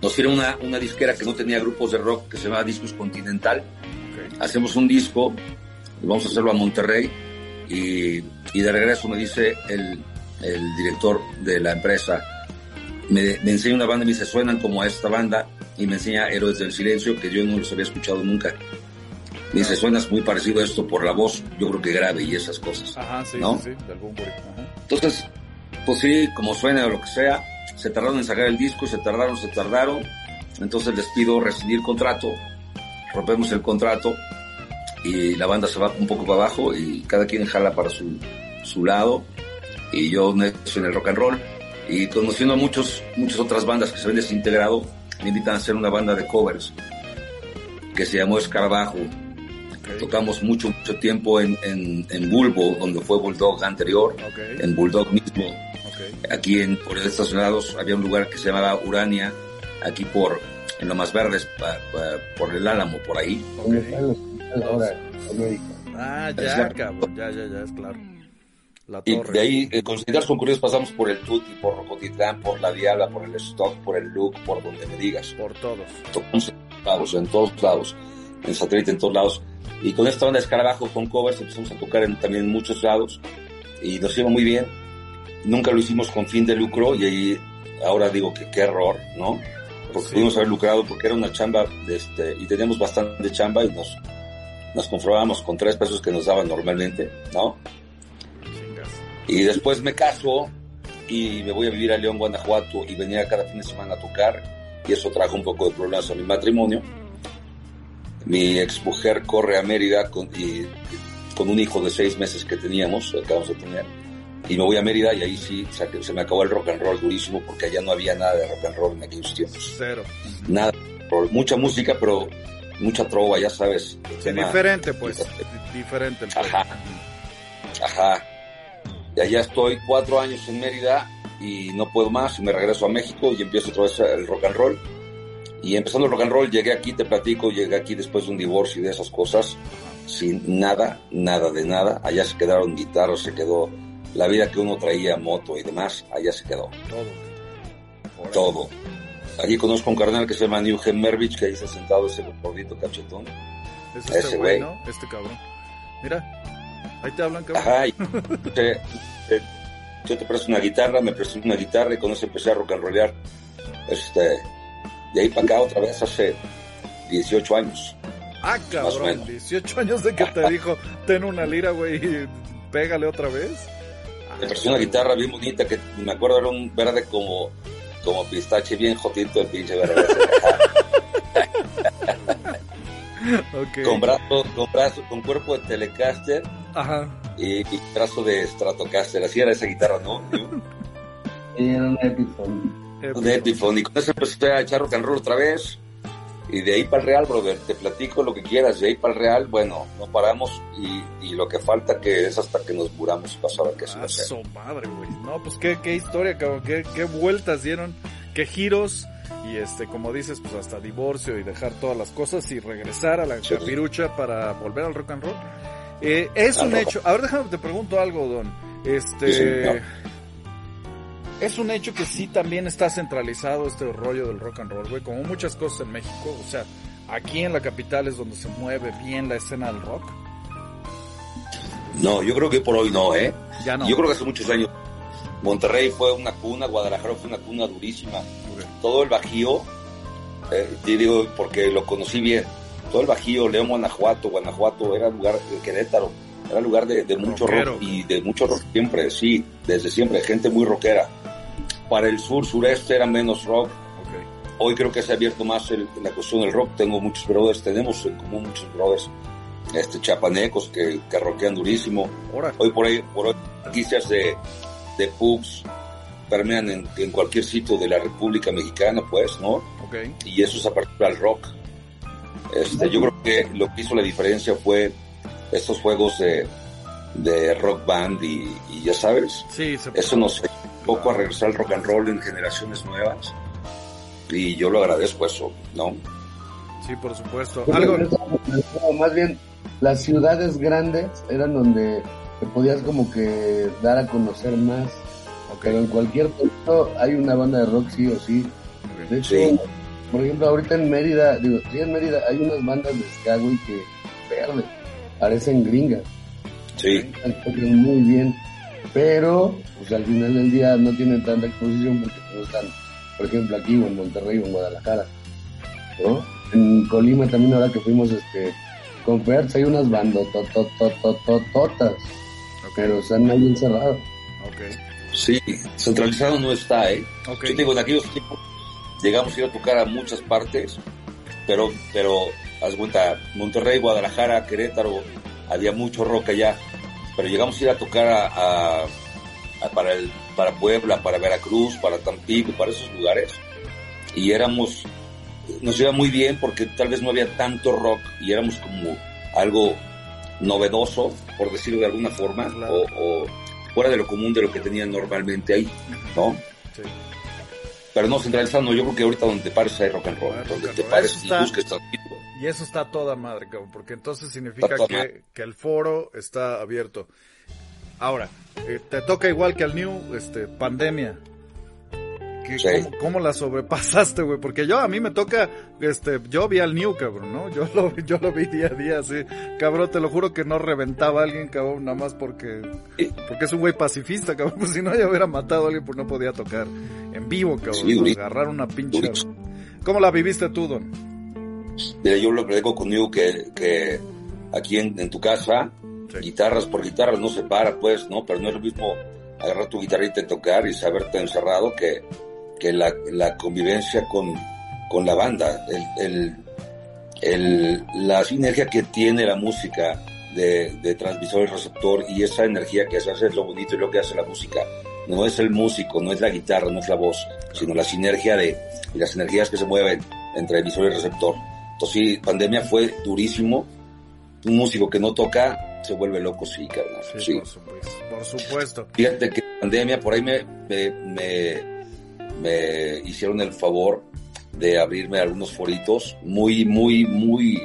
Nos firma una, una disquera que no tenía grupos de rock que se llama Discos Continental. ok. Hacemos un disco, vamos a hacerlo a Monterrey y, y de regreso me dice el, el director de la empresa, me, me enseña una banda y me dice, suenan como a esta banda y me enseña Héroes del Silencio, que yo no los había escuchado nunca. Me dice, suenas muy parecido a esto por la voz, yo creo que grave y esas cosas. Ajá, sí, ¿No? sí, sí, del Bunbury. Ajá. Entonces, pues sí, como suena o lo que sea, se tardaron en sacar el disco, se tardaron, se tardaron. Entonces les pido rescindir contrato, rompemos el contrato y la banda se va un poco para abajo y cada quien jala para su, su lado y yo en el rock and roll y conociendo a muchos, muchas otras bandas que se ven desintegrado, me invitan a hacer una banda de covers que se llamó Escarabajo. Ok. Tocamos mucho, mucho tiempo en, en, en Bulbo, donde fue Bulldog anterior, Ok. en Bulldog mismo. Ok. Aquí en por estacionados había un lugar que se llamaba Urania, aquí por en lo más verdes, pa- pa- por el Álamo, por ahí. Ah, ya, la- cabrón. Ya, ya, ya, es claro. La Y torre. de ahí, eh, con concurridos pasamos por el Tuti, por Rocotitlán, por la Diabla, por el Stock, por el Look, por donde me digas. Por todos. Tocamos en todos lados, en todos lados, en satélite, en todos lados. Y con esta banda de escarabajo, con covers, empezamos a tocar en, también en muchos lados y nos iba muy bien. Nunca lo hicimos con fin de lucro y ahí ahora digo que qué error, ¿no? Porque Sí. pudimos haber lucrado porque era una chamba de este, y teníamos bastante chamba y nos, nos conformábamos con tres pesos que nos daban normalmente, ¿no? Y después me caso y me voy a vivir a León, Guanajuato y venía cada fin de semana a tocar y eso trajo un poco de problemas a mi matrimonio. Mi ex mujer corre a Mérida con, y, con un hijo de seis meses que teníamos, acabamos de tener, y me voy a Mérida y ahí sí se, se me acabó el rock and roll durísimo porque allá no había nada de rock and roll en aquellos tiempos. Cero. Nada, mucha música, pero mucha trova, ya sabes. tema- Diferente, pues. Di- Diferente. el Ajá. Ajá. Y allá estoy cuatro años en Mérida y no puedo más y me regreso a México y empiezo otra vez el rock and roll. Y empezando el rock and roll, llegué aquí, te platico, llegué aquí después de un divorcio y de esas cosas, sin nada, nada de nada. Allá se quedaron guitarras, se quedó la vida que uno traía, moto y demás, allá se quedó, Todo. Todo. Allí conozco a un carnal que se llama Newgen Mervich, que ahí está sentado ese gordito cachetón. Es este Ese güey. Este cabrón. Mira. Ahí te hablan, cabrón. Ajá, y (laughs) te- te- yo te presto una guitarra, me prestó una guitarra y con eso empecé a rock and rollear. Este, de ahí para acá otra vez hace 18 años. Ah, Más o cabrón. menos. 18 años de que te dijo, ten una lira, güey, y pégale otra vez. Me prestó una guitarra bien bonita que me acuerdo era un verde como, como pistache, bien jotito el pinche verde. (laughs) Con brazo, con brazo, con cuerpo de Telecaster Ajá. y, y brazo de Stratocaster. Así era esa guitarra, ¿no? Era una Epiphone. de con eso empecé a echar rock and roll otra vez. y de ahí para el Real, brother, te platico lo que quieras, de ahí para el Real, bueno, no paramos y, y lo que falta que es hasta que nos muramos para ver qué se. Su madre, güey. No, pues qué, qué historia, cabrón, qué, qué vueltas dieron, qué giros y este, como dices, pues hasta divorcio y dejar todas las cosas y regresar a la Sí. capirucha para volver al rock and roll. Eh, es Al un rock. hecho, a ver déjame te pregunto algo, Don. Este, Sí, señor. Es un hecho que sí también está centralizado este rollo del rock and roll, güey, como muchas cosas en México, o sea, aquí en la capital es donde se mueve bien la escena del rock. No, yo creo que por hoy no, ¿eh? Ya no. Yo creo que hace muchos años Monterrey fue una cuna, Guadalajara fue una cuna durísima. Todo el Bajío, eh, te digo porque lo conocí bien, todo el Bajío, León, Guanajuato, Guanajuato era lugar Querétaro, era lugar de, de mucho Rockero. rock y de mucho rock siempre, sí, desde siempre, gente muy rockera. Para el sur, sureste era menos rock. Hoy creo que se ha abierto más el- la cuestión del rock. Tengo muchos brothers, tenemos en común muchos brothers este, chapanecos que, que rockean durísimo. Hoy por ahí, por hoy, noticias de, de pubs permean en, en cualquier sitio de la República Mexicana, pues, ¿no? Ok. Y eso es a partir del rock. Este, yo creo que lo que hizo la diferencia fue estos juegos de, de rock band y, y ya sabes, Sí, eso nos poco a regresar al rock and roll en generaciones nuevas. Y yo lo agradezco eso, ¿no? Sí, por supuesto. Algo. más bien, las ciudades grandes eran donde te podías como que dar a conocer más. Ok. Pero en cualquier punto hay una banda de rock sí o sí. De hecho, Sí. por ejemplo, ahorita en Mérida, digo, sí en Mérida hay unas bandas de ska, que verde, parecen gringas, Sí, muy bien, pero pues al final del día no tienen tanta exposición porque no están, por ejemplo, aquí o en Monterrey o en Guadalajara, ¿no? En Colima también ahora que fuimos este con Fertz hay unas bandas tototototototas, Ok. pero están ahí encerrados. Ok. sí, centralizado no está, ¿eh? Yo te digo, en aquellos tiempos llegamos a ir a tocar a muchas partes, pero, pero, haz cuenta, Monterrey, Guadalajara, Querétaro, había mucho rock allá, pero llegamos a ir a tocar a, a- a- para, el, para Puebla, para Veracruz, para Tampico, para esos lugares, y éramos, nos iba muy bien porque tal vez no había tanto rock y éramos como algo novedoso, por decirlo de alguna forma, Claro. o, o fuera de lo común de lo que tenían normalmente ahí, ¿no? Sí. Pero no centralizado, no, yo creo que ahorita donde te pares hay rock and roll, Ah, donde te pares y está- busques tranquilo. Y eso está toda madre, cabrón, porque entonces significa que, que el foro está abierto. Ahora, eh, te toca igual que al New, este, pandemia. ¿Qué- Sí. cómo, cómo la sobrepasaste, güey? Porque yo, a mí me toca, este, yo vi al New, cabrón, ¿no? Yo lo, (laughs) yo lo vi día a día, así. Cabrón, te lo juro que no reventaba a alguien, cabrón, nada más porque, porque es un güey pacifista, (laughs) cabrón. Pues si no, ya hubiera matado a alguien, pues no podía tocar en vivo, cabrón. Sí, agarrar una pinche... ¿Cómo la viviste tú, Don? Mira, yo lo platico conmigo que, que aquí en, en tu casa, Sí. guitarras por guitarras no se para, pues, ¿no? Pero no es lo mismo agarrar tu guitarrita y tocar y saberte encerrado que, que la, la convivencia con, con la banda. El, el, el- la sinergia que tiene la música de, de transmisor y receptor y esa energía que hace es lo bonito y lo que hace la música. No es el músico, no es la guitarra, no es la voz, sino la sinergia de, y las energías que se mueven entre emisor y receptor. Entonces sí, pandemia fue durísimo. Un músico que no toca se vuelve loco, sí, carnal. Sí, Sí. Por, supuesto, por supuesto. Fíjate que pandemia, por ahí me, me, me, me hicieron el favor de abrirme algunos foritos muy, muy, muy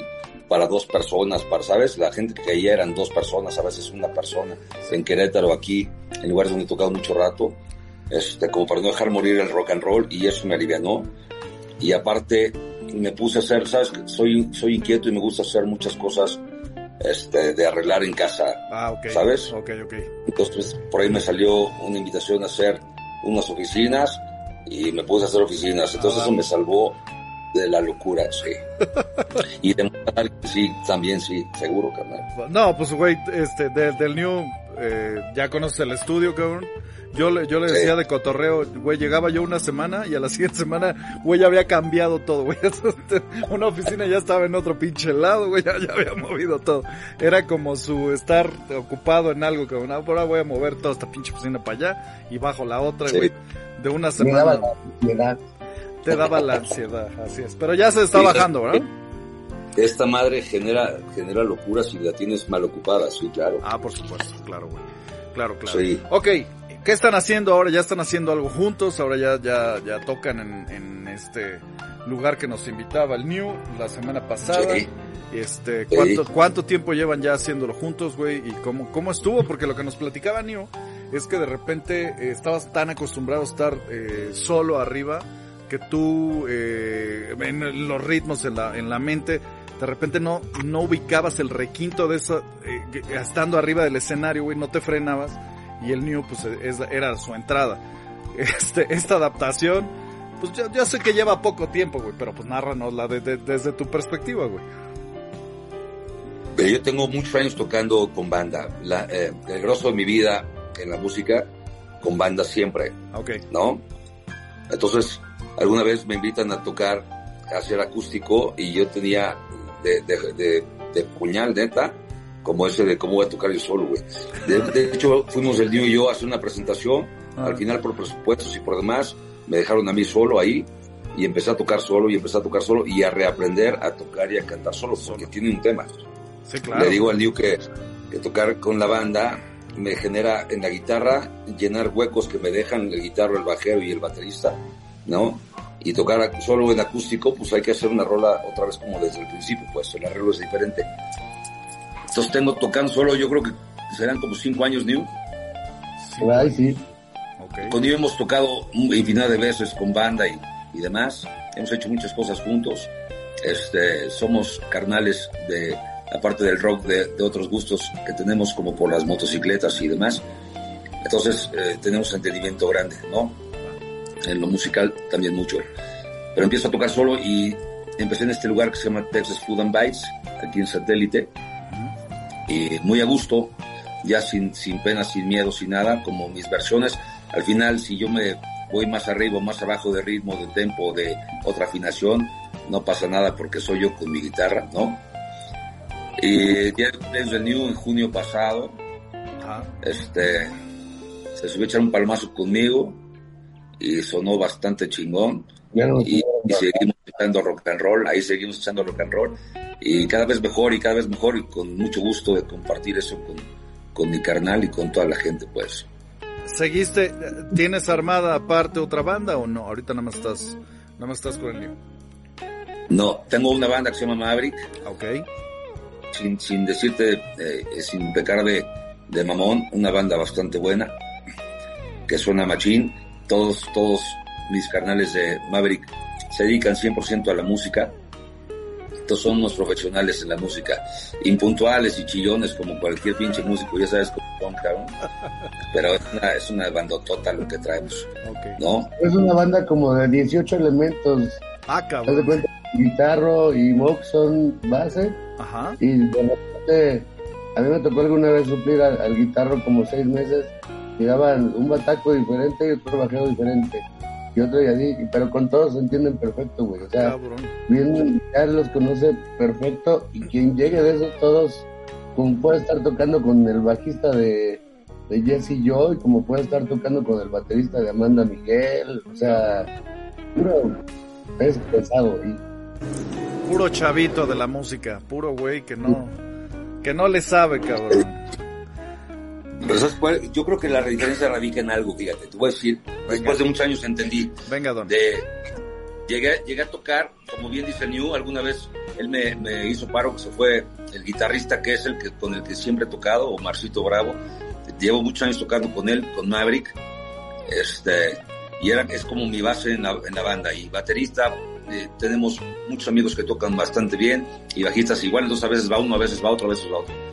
para dos personas, para, ¿sabes? La gente que caía eran dos personas, a veces una persona. En Querétaro, aquí, en lugares donde he tocado mucho rato, este, como para no dejar morir el rock and roll, y eso me alivianó. Y aparte, me puse a hacer, ¿sabes? Soy, soy inquieto y me gusta hacer muchas cosas, este, de arreglar en casa. Ah, ok. ¿Sabes? Ok, ok. Entonces, por ahí me salió una invitación a hacer unas oficinas y me puse a hacer oficinas. Entonces, Ah. eso me salvó de la locura, sí. (laughs) y de sí, también, sí, seguro, carnal. No, pues güey, este, de- del New, eh, ya conoces el estudio, cabrón. Yo le, yo le Sí. decía de cotorreo, güey, llegaba yo una semana y a la siguiente (laughs) semana, güey, ya había cambiado todo, güey. (laughs) Una oficina ya estaba en otro pinche lado, güey, ya, ya había movido todo. Era como su estar ocupado en algo, cabrón. Ahora voy a mover toda esta pinche oficina para allá y bajo la otra, Sí. güey. De una Me daba semana. la ansiedad. te daba la ansiedad, así es. Pero ya se está bajando, ¿verdad? Esta madre genera, genera locura si la tienes mal ocupada, sí, claro. Ah, por supuesto, claro, güey. Claro, claro. Sí. Ok, ¿qué están haciendo ahora? ¿Ya están haciendo algo juntos? Ahora ya, ya, ya tocan en, en este lugar que nos invitaba el New la semana pasada. Sí. Este, ¿cuánto, ¿cuánto tiempo llevan ya haciéndolo juntos, güey? ¿Y cómo, cómo estuvo? Porque lo que nos platicaba New es que de repente eh, estabas tan acostumbrado a estar eh, solo arriba que tú eh, en los ritmos en la, en la mente de repente no, no ubicabas el requinto de eso, eh, estando arriba del escenario, güey, no te frenabas y el New pues es, era su entrada. (laughs) Este, esta adaptación, pues yo, yo sé que lleva poco tiempo, güey, pero pues nárranos la de, desde tu perspectiva, güey. Yo tengo muchos años tocando con banda. La, eh, el grosso de mi vida en la música, con banda siempre. Ok. ¿No? Entonces, alguna vez me invitan a tocar, a hacer acústico y yo tenía de, de, puñal, neta, como ese de cómo voy a tocar yo solo, güey. De, hecho, fuimos el niño y yo a hacer una presentación, ah. al final por presupuestos y por demás, me dejaron a mí solo ahí, y empecé a tocar solo, y empecé a tocar solo, y a reaprender a tocar y a cantar solo, porque tiene un tema. Sí, claro. Le digo al niño que, que tocar con la banda me genera en la guitarra llenar huecos que me dejan el guitarro, el bajero y el baterista, ¿no? y tocar solo en acústico, pues hay que hacer una rola otra vez como desde el principio, pues el arreglo es diferente. Entonces tengo tocando solo, yo creo que serán como cinco años, New. Sí, sí. Okay. Con New hemos tocado infinidad de veces con banda y, y demás. Hemos hecho muchas cosas juntos. Este, somos carnales de, aparte del rock, de, de otros gustos que tenemos como por las motocicletas y demás. Entonces eh, tenemos entendimiento grande, ¿no? en lo musical también mucho. Pero empiezo a tocar solo y empecé en este lugar que se llama Texas Food and Bites, aquí en Satélite. Y muy a gusto, ya sin, sin pena, sin miedo, sin nada, como mis versiones. Al final, si yo me voy más arriba o más abajo de ritmo, de tempo, de otra afinación, no pasa nada porque soy yo con mi guitarra, ¿no? Y ya desde el New en junio pasado, este, se subió a echar un palmazo conmigo y sonó bastante chingón. y, seguimos echando rock and roll, ahí seguimos echando rock and roll y cada vez mejor y cada vez mejor y con mucho gusto de compartir eso con, con mi carnal y con toda la gente pues. ¿Seguiste, tienes armada aparte otra banda o no? Ahorita nada más estás, nada más estás con el No, tengo una banda que se llama Maverick. Ok. Sin, sin decirte, eh, sin pecar de, de mamón, una banda bastante buena, que suena machín todos, todos mis carnales de Maverick se dedican 100% a la música. Estos son unos profesionales en la música, impuntuales y chillones como cualquier pinche músico, ya sabes cómo son, cabrón. (laughs) Pero es una, es una bandotota lo que traemos, ¿no? Es una banda como de 18 elementos. Ah, cabrón. Cuenta, guitarro y Mox son base. Ajá. Y de repente, a mí me tocó alguna vez suplir al, al guitarro como seis meses tiraban un bataco diferente y otro bajero diferente. Y otro y así, pero con todos se entienden perfecto, güey. O sea, bien, ya los conoce perfecto y quien llegue de esos todos, como puede estar tocando con el bajista de, de Jesse Joy, como puede estar tocando con el baterista de Amanda Miguel, o sea, puro es pesado. Y... Puro chavito de la música, puro güey que no, que no le sabe, cabrón. Pero yo creo que la diferencia radica en algo, fíjate. Te voy a decir, después de muchos años entendí. Venga, don. De, llegué, llegué a tocar, como bien dice New, alguna vez él me, me, hizo paro, que se fue el guitarrista que es el que con el que siempre he tocado, o Marcito Bravo. Llevo muchos años tocando con él, con Maverick. Este, y era, es como mi base en la, en la banda. Y baterista, eh, tenemos muchos amigos que tocan bastante bien, y bajistas igual, entonces a veces va uno, a veces va otro, a veces va otro.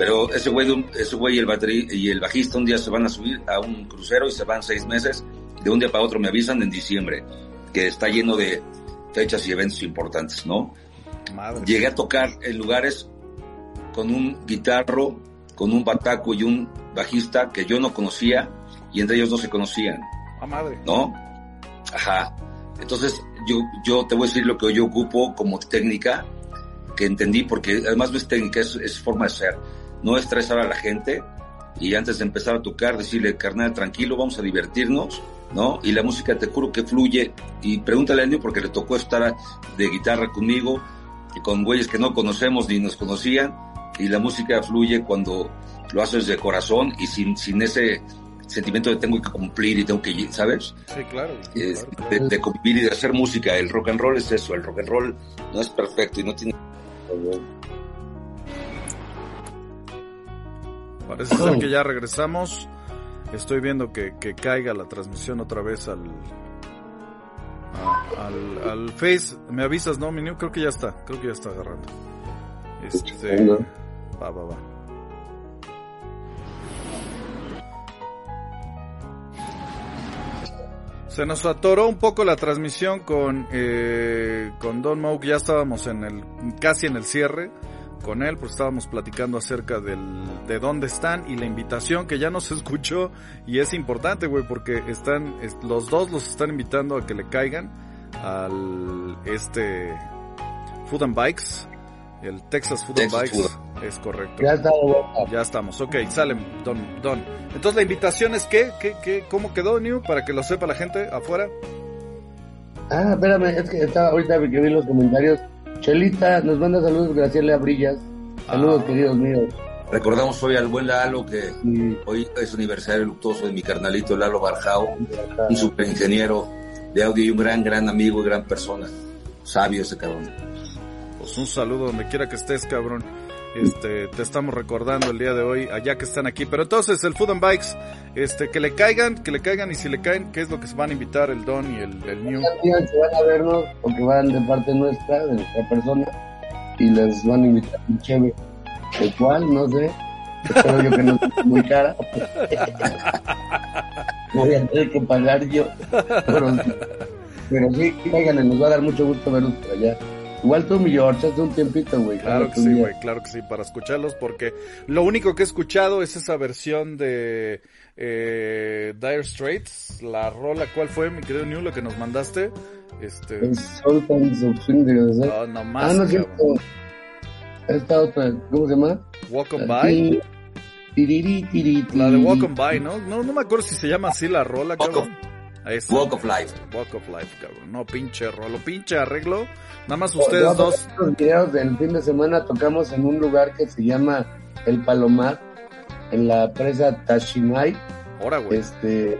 Pero ese güey, ese güey y el batería y el bajista un día se van a subir a un crucero y se van seis meses. De un día para otro me avisan en diciembre que está lleno de fechas y eventos importantes, ¿no? Llegué a tocar en lugares con un guitarro, con un bataco y un bajista que yo no conocía y entre ellos no se conocían. Ah, madre. ¿No? Ajá. Entonces, yo, yo te voy a decir lo que yo ocupo como técnica, que entendí, porque además no es técnica, es, es forma de ser no estresar a la gente y antes de empezar a tocar decirle, carnal, tranquilo, vamos a divertirnos ¿no? Y la música te juro que fluye. Y pregúntale a Nio porque le tocó estar de guitarra conmigo, y con güeyes que no conocemos ni nos conocían, y la música fluye cuando lo haces de corazón y sin, sin ese sentimiento de tengo que cumplir y tengo que, ¿sabes? Sí, claro. Es, De, de, convivir y de hacer música. El rock and roll es eso, el rock and roll no es perfecto y no tiene... Parece ser que ya regresamos. Estoy viendo que, que caiga la transmisión otra vez al, a, al, al Face. Me avisas, ¿no, Minu? Creo que ya está. Creo que ya está agarrando. Este... Va, va, va. Se nos atoró un poco la transmisión con, eh, con Don Mouk. Ya estábamos en el, casi en el cierre con él, pues estábamos platicando acerca del, de dónde están y la invitación que ya nos (laughs) escuchó y es importante, güey, porque están, los dos los están invitando a que le caigan al, este, Food and Bikes, el Texas Food Texas and Bikes, Food. es correcto. Ya está, Ya estamos, ok, salen, Don, Don. Entonces la invitación es que, ¿Qué, qué, cómo quedó, New? Para que lo sepa la gente afuera. Ah, espérame, es que estaba ahorita que vi los comentarios. Chelita nos manda saludos, Graciela Brillas. Saludos, Ah. queridos míos. Recordamos hoy al buen Lalo, que Sí. hoy es aniversario luctuoso de mi carnalito Lalo Barjao, un super ingeniero de audio y un gran, gran amigo y gran persona. Sabio ese cabrón. Pues un saludo donde quiera que estés, cabrón. Este, te estamos recordando el día de hoy, allá que están aquí. Pero entonces, el Food and Bikes, este, que le caigan, que le caigan y si le caen, ¿qué es lo que se van a invitar el Don y el, el New? Que van a vernos o que van de parte nuestra, de nuestra persona, y les van a invitar un chévere. ¿El cual? No sé. Espero yo que no sea muy cara. (laughs) Voy a tener que pagar yo. Pero, sí, cáiganle, nos va a dar mucho gusto verlos por allá. Igual tú, mi George, hace un tiempito, güey. Claro que sí, güey, claro que sí, para escucharlos, porque lo único que he escuchado es esa versión de eh, Dire Straits, la rola, ¿cuál fue, mi querido New, lo que nos mandaste? Este, Sultans of ser. oh, no Ah, más, no cierto. Esta otra, ¿cómo se llama? Walk on By, Tiriri, tiri, la de. Walk on By, ¿no? No, no me acuerdo si se llama así la rola, Walk cabrón. Ahí está. Walk of Life. Walk of Life, cabrón. No, pinche rolo, pinche arreglo. Nada más ustedes dos. Los videos del fin de semana tocamos en un lugar que se llama El Palomar, en la presa Tashimai, Ahora, güey. este,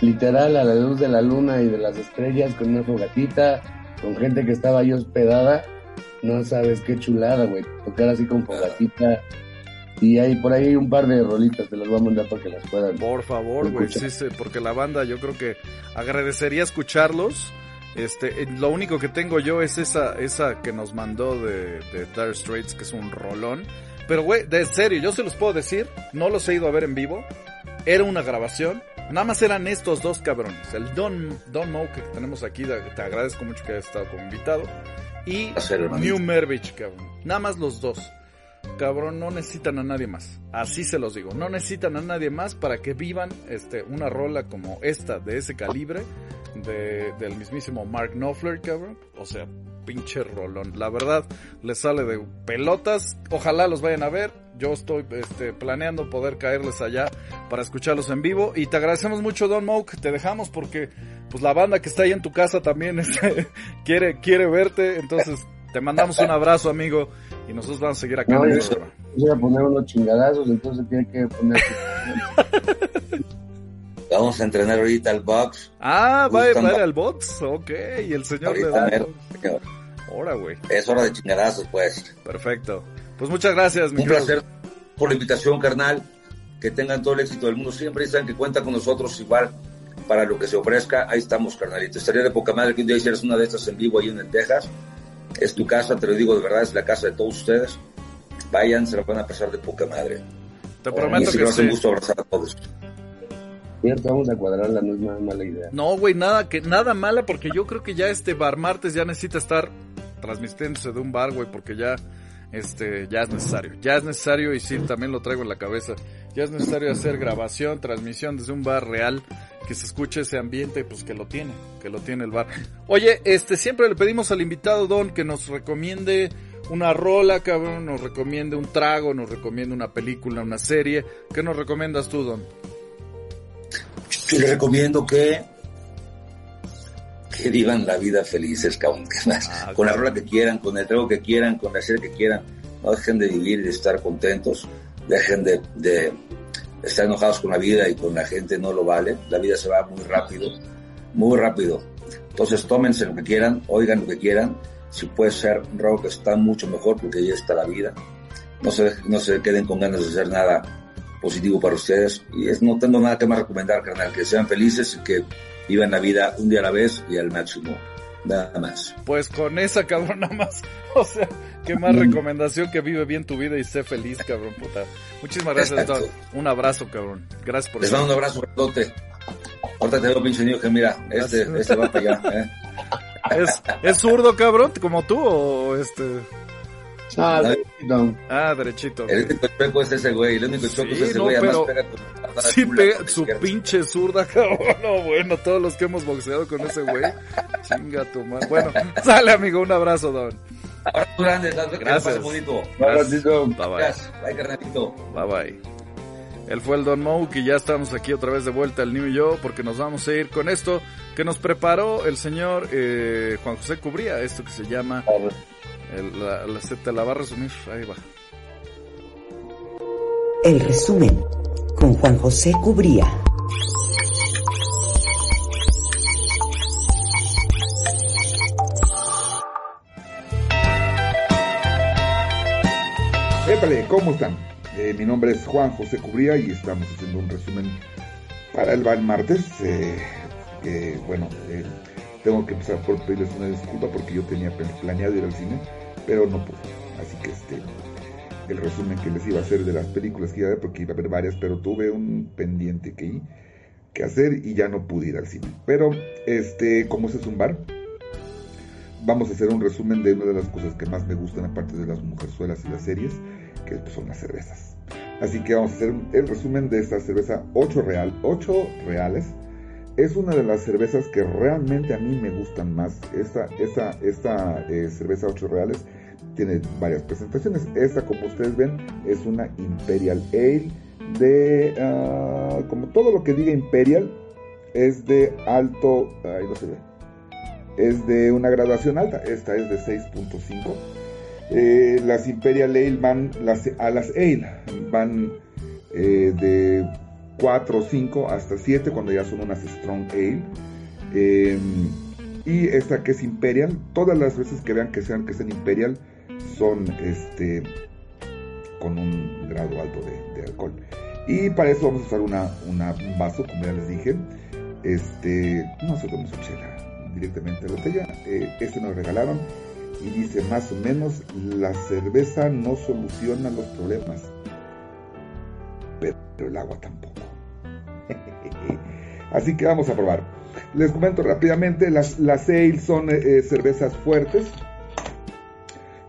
literal a la luz de la luna y de las estrellas, con una fogatita, con gente que estaba ahí hospedada. No sabes qué chulada, güey. Tocar así con fogatita. Y hay por ahí un par de rolitas, te las voy a mandar para que las puedan. Por favor, güey, sí, sí, porque la banda yo creo que agradecería escucharlos. Este, eh, lo único que tengo yo es esa, esa que nos mandó de, de Dire Straits, que es un rolón. Pero, güey, de serio, yo se los puedo decir, no los he ido a ver en vivo. Era una grabación. Nada más eran estos dos cabrones. El Don, Don Mo que tenemos aquí, te agradezco mucho que hayas estado como invitado. Y. New Mervich, cabrón. Nada más los dos. Cabrón, no necesitan a nadie más. Así se los digo. No necesitan a nadie más para que vivan este, una rola como esta, de ese calibre, de, del mismísimo Mark Knopfler, cabrón. O sea, pinche rolón. La verdad, les sale de pelotas. Ojalá los vayan a ver. Yo estoy este, planeando poder caerles allá para escucharlos en vivo. Y te agradecemos mucho, Don Moke. Te dejamos porque pues la banda que está ahí en tu casa también (laughs) este, quiere, quiere verte. Entonces, te mandamos un abrazo, amigo. Y nosotros vamos a seguir acá No, en el yo-. Voy a poner unos chingadazos, entonces tiene que poner. (laughs) Vamos a entrenar ahorita al box. Ah, va, a ir al box. Ok, y el señor le Ahorita, da. mero, señor. Ahora, güey. Es hora de chingadazos, pues. Perfecto. Pues muchas gracias, mi Un placer por la invitación, carnal. Que tengan todo el éxito del mundo siempre. Y saben que cuentan con nosotros igual para lo que se ofrezca. Ahí estamos, carnalito. Estaría de poca madre que un día hicieras una de estas en vivo ahí en el Texas. Es tu casa, te lo digo de verdad, es la casa de todos ustedes. Vayan, se la van a pasar de poca madre. Te prometo que sí. un gusto abrazar a todos. Cierto, vamos a cuadrarla, no es una mala idea. No, güey, nada que nada mala porque yo creo que ya este bar martes ya necesita estar transmitiéndose de un bar, güey, porque ya este ya es necesario. Ya es necesario y sí también lo traigo en la cabeza. Ya es necesario hacer grabación, transmisión desde un bar real que se escuche ese ambiente, pues que lo tiene, que lo tiene el bar. Oye, este siempre le pedimos al invitado Don que nos recomiende una rola, cabrón, nos recomiende un trago, nos recomiende una película, una serie. ¿Qué nos recomiendas tú, Don? les recomiendo que que vivan la vida felices, cabrón, ah, con la rola que quieran, con el trago que quieran, con la serie que quieran, no dejen de vivir y de estar contentos, dejen de, de estar enojados con la vida y con la gente, no lo vale, la vida se va muy rápido, muy rápido. Entonces tómense lo que quieran, oigan lo que quieran, si puede ser rock está mucho mejor porque ya está la vida. No se, no se queden con ganas de hacer nada positivo para ustedes y es, no tengo nada que más recomendar, carnal, que sean felices y que vivan la vida un día a la vez y al máximo. Nada más. Pues con esa, cabrón, nada más. (laughs) O sea, qué más mm. recomendación que vive bien tu vida y sé feliz, cabrón, puta. Muchísimas gracias, doctor. Un abrazo, cabrón. Gracias por Les mando un abrazo, grandote. Ahorita te veo, pinche niño, que mira, este, este va para allá, ¿eh? (laughs) ¿Es, ¿Es zurdo, cabrón, como tú o este...? Ah, derechito. Ah, derechito. El único chueco es ese güey, el único chueco es ese güey, además pega tu Sí, pega su pinche zurda, (laughs) cabrón. No, bueno, todos los que hemos boxeado con ese güey. Chinga tu madre. Bueno, (laughs) sale, amigo, un abrazo, don. Abrazo grande, gracias. bonito. Gracias. Bye, bye. Bye. Bye, bye. Él fue el Don Moe y ya estamos aquí otra vez de vuelta al New Yo porque nos vamos a ir con esto que nos preparó el señor eh, Juan José Cubría, esto que se llama el, la, la, se te la va a resumir, ahí va. El resumen con Juan José Cubría. Épale, ¿cómo están? Eh, mi nombre es Juan José Cubría y estamos haciendo un resumen para el Van Martes. Eh, bueno, eh, tengo que empezar por pedirles una disculpa porque yo tenía planeado ir al cine pero no pude. Así que este, el resumen que les iba a hacer de las películas que iba a ver, porque iba a ver varias, pero tuve un pendiente que, que hacer y ya no pude ir al cine. Pero, este, como este es un bar, vamos a hacer un resumen de una de las cosas que más me gustan, aparte de las mujerzuelas y las series, que son las cervezas. Así que vamos a hacer el resumen de esta cerveza 8 real, 8 reales. Es una de las cervezas que realmente a mí me gustan más. Esta, esta, esta eh, cerveza 8 reales tiene varias presentaciones. Esta, como ustedes ven, es una Imperial Ale de, ah, como todo lo que diga Imperial, es de alto, ahí no se ve, es de una graduación alta. Esta es de 6.5. Eh, las Imperial Ale van, las, a las Ale van eh, de 4 o 5 hasta 7 cuando ya son unas Strong Ale. Em, y esta que es Imperial, todas las veces que vean que sean que sean Imperial, son este, con un grado alto de, alcohol. Y para eso vamos a usar una, un vaso, como ya les dije. Este, no sé cómo se chela directamente de la botella. Eh, este nos regalaron y dice más o menos, la cerveza no soluciona los problemas, pero el agua tampoco. (laughs) Así que vamos a probar. Les comento rápidamente, las, las son eh, cervezas fuertes,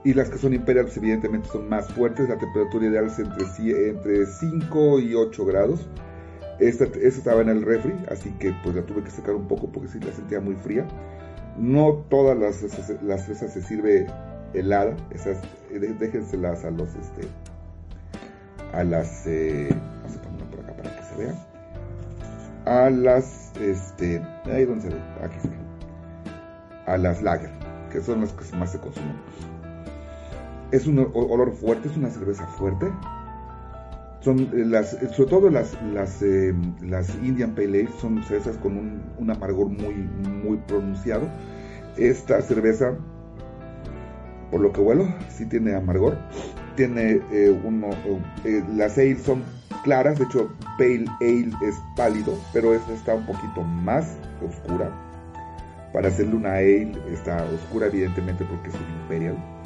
y las que son imperiales evidentemente son más fuertes, la temperatura ideal es entre, entre 5 y 8 grados. Esta, estaba en el refri, así que pues la tuve que sacar un poco porque sí la sentía muy fría. No todas las, las cervezas se sirve helada, esas déjenselas a los este a las eh, vamos a ponerlo por acá para que se vean a las este ahí donde a las lager que son las que más se consumen es un olor fuerte, es una cerveza fuerte. Son eh, las, sobre todo las, las, eh, las Indian Pale Ale son cervezas con un, amargor muy, muy pronunciado. Esta cerveza, por lo que huelo, sí tiene amargor. Tiene eh, uno, las ale son claras, de hecho Pale Ale es pálido, pero esta está un poquito más oscura. Para hacerle una ale está oscura evidentemente porque es un imperial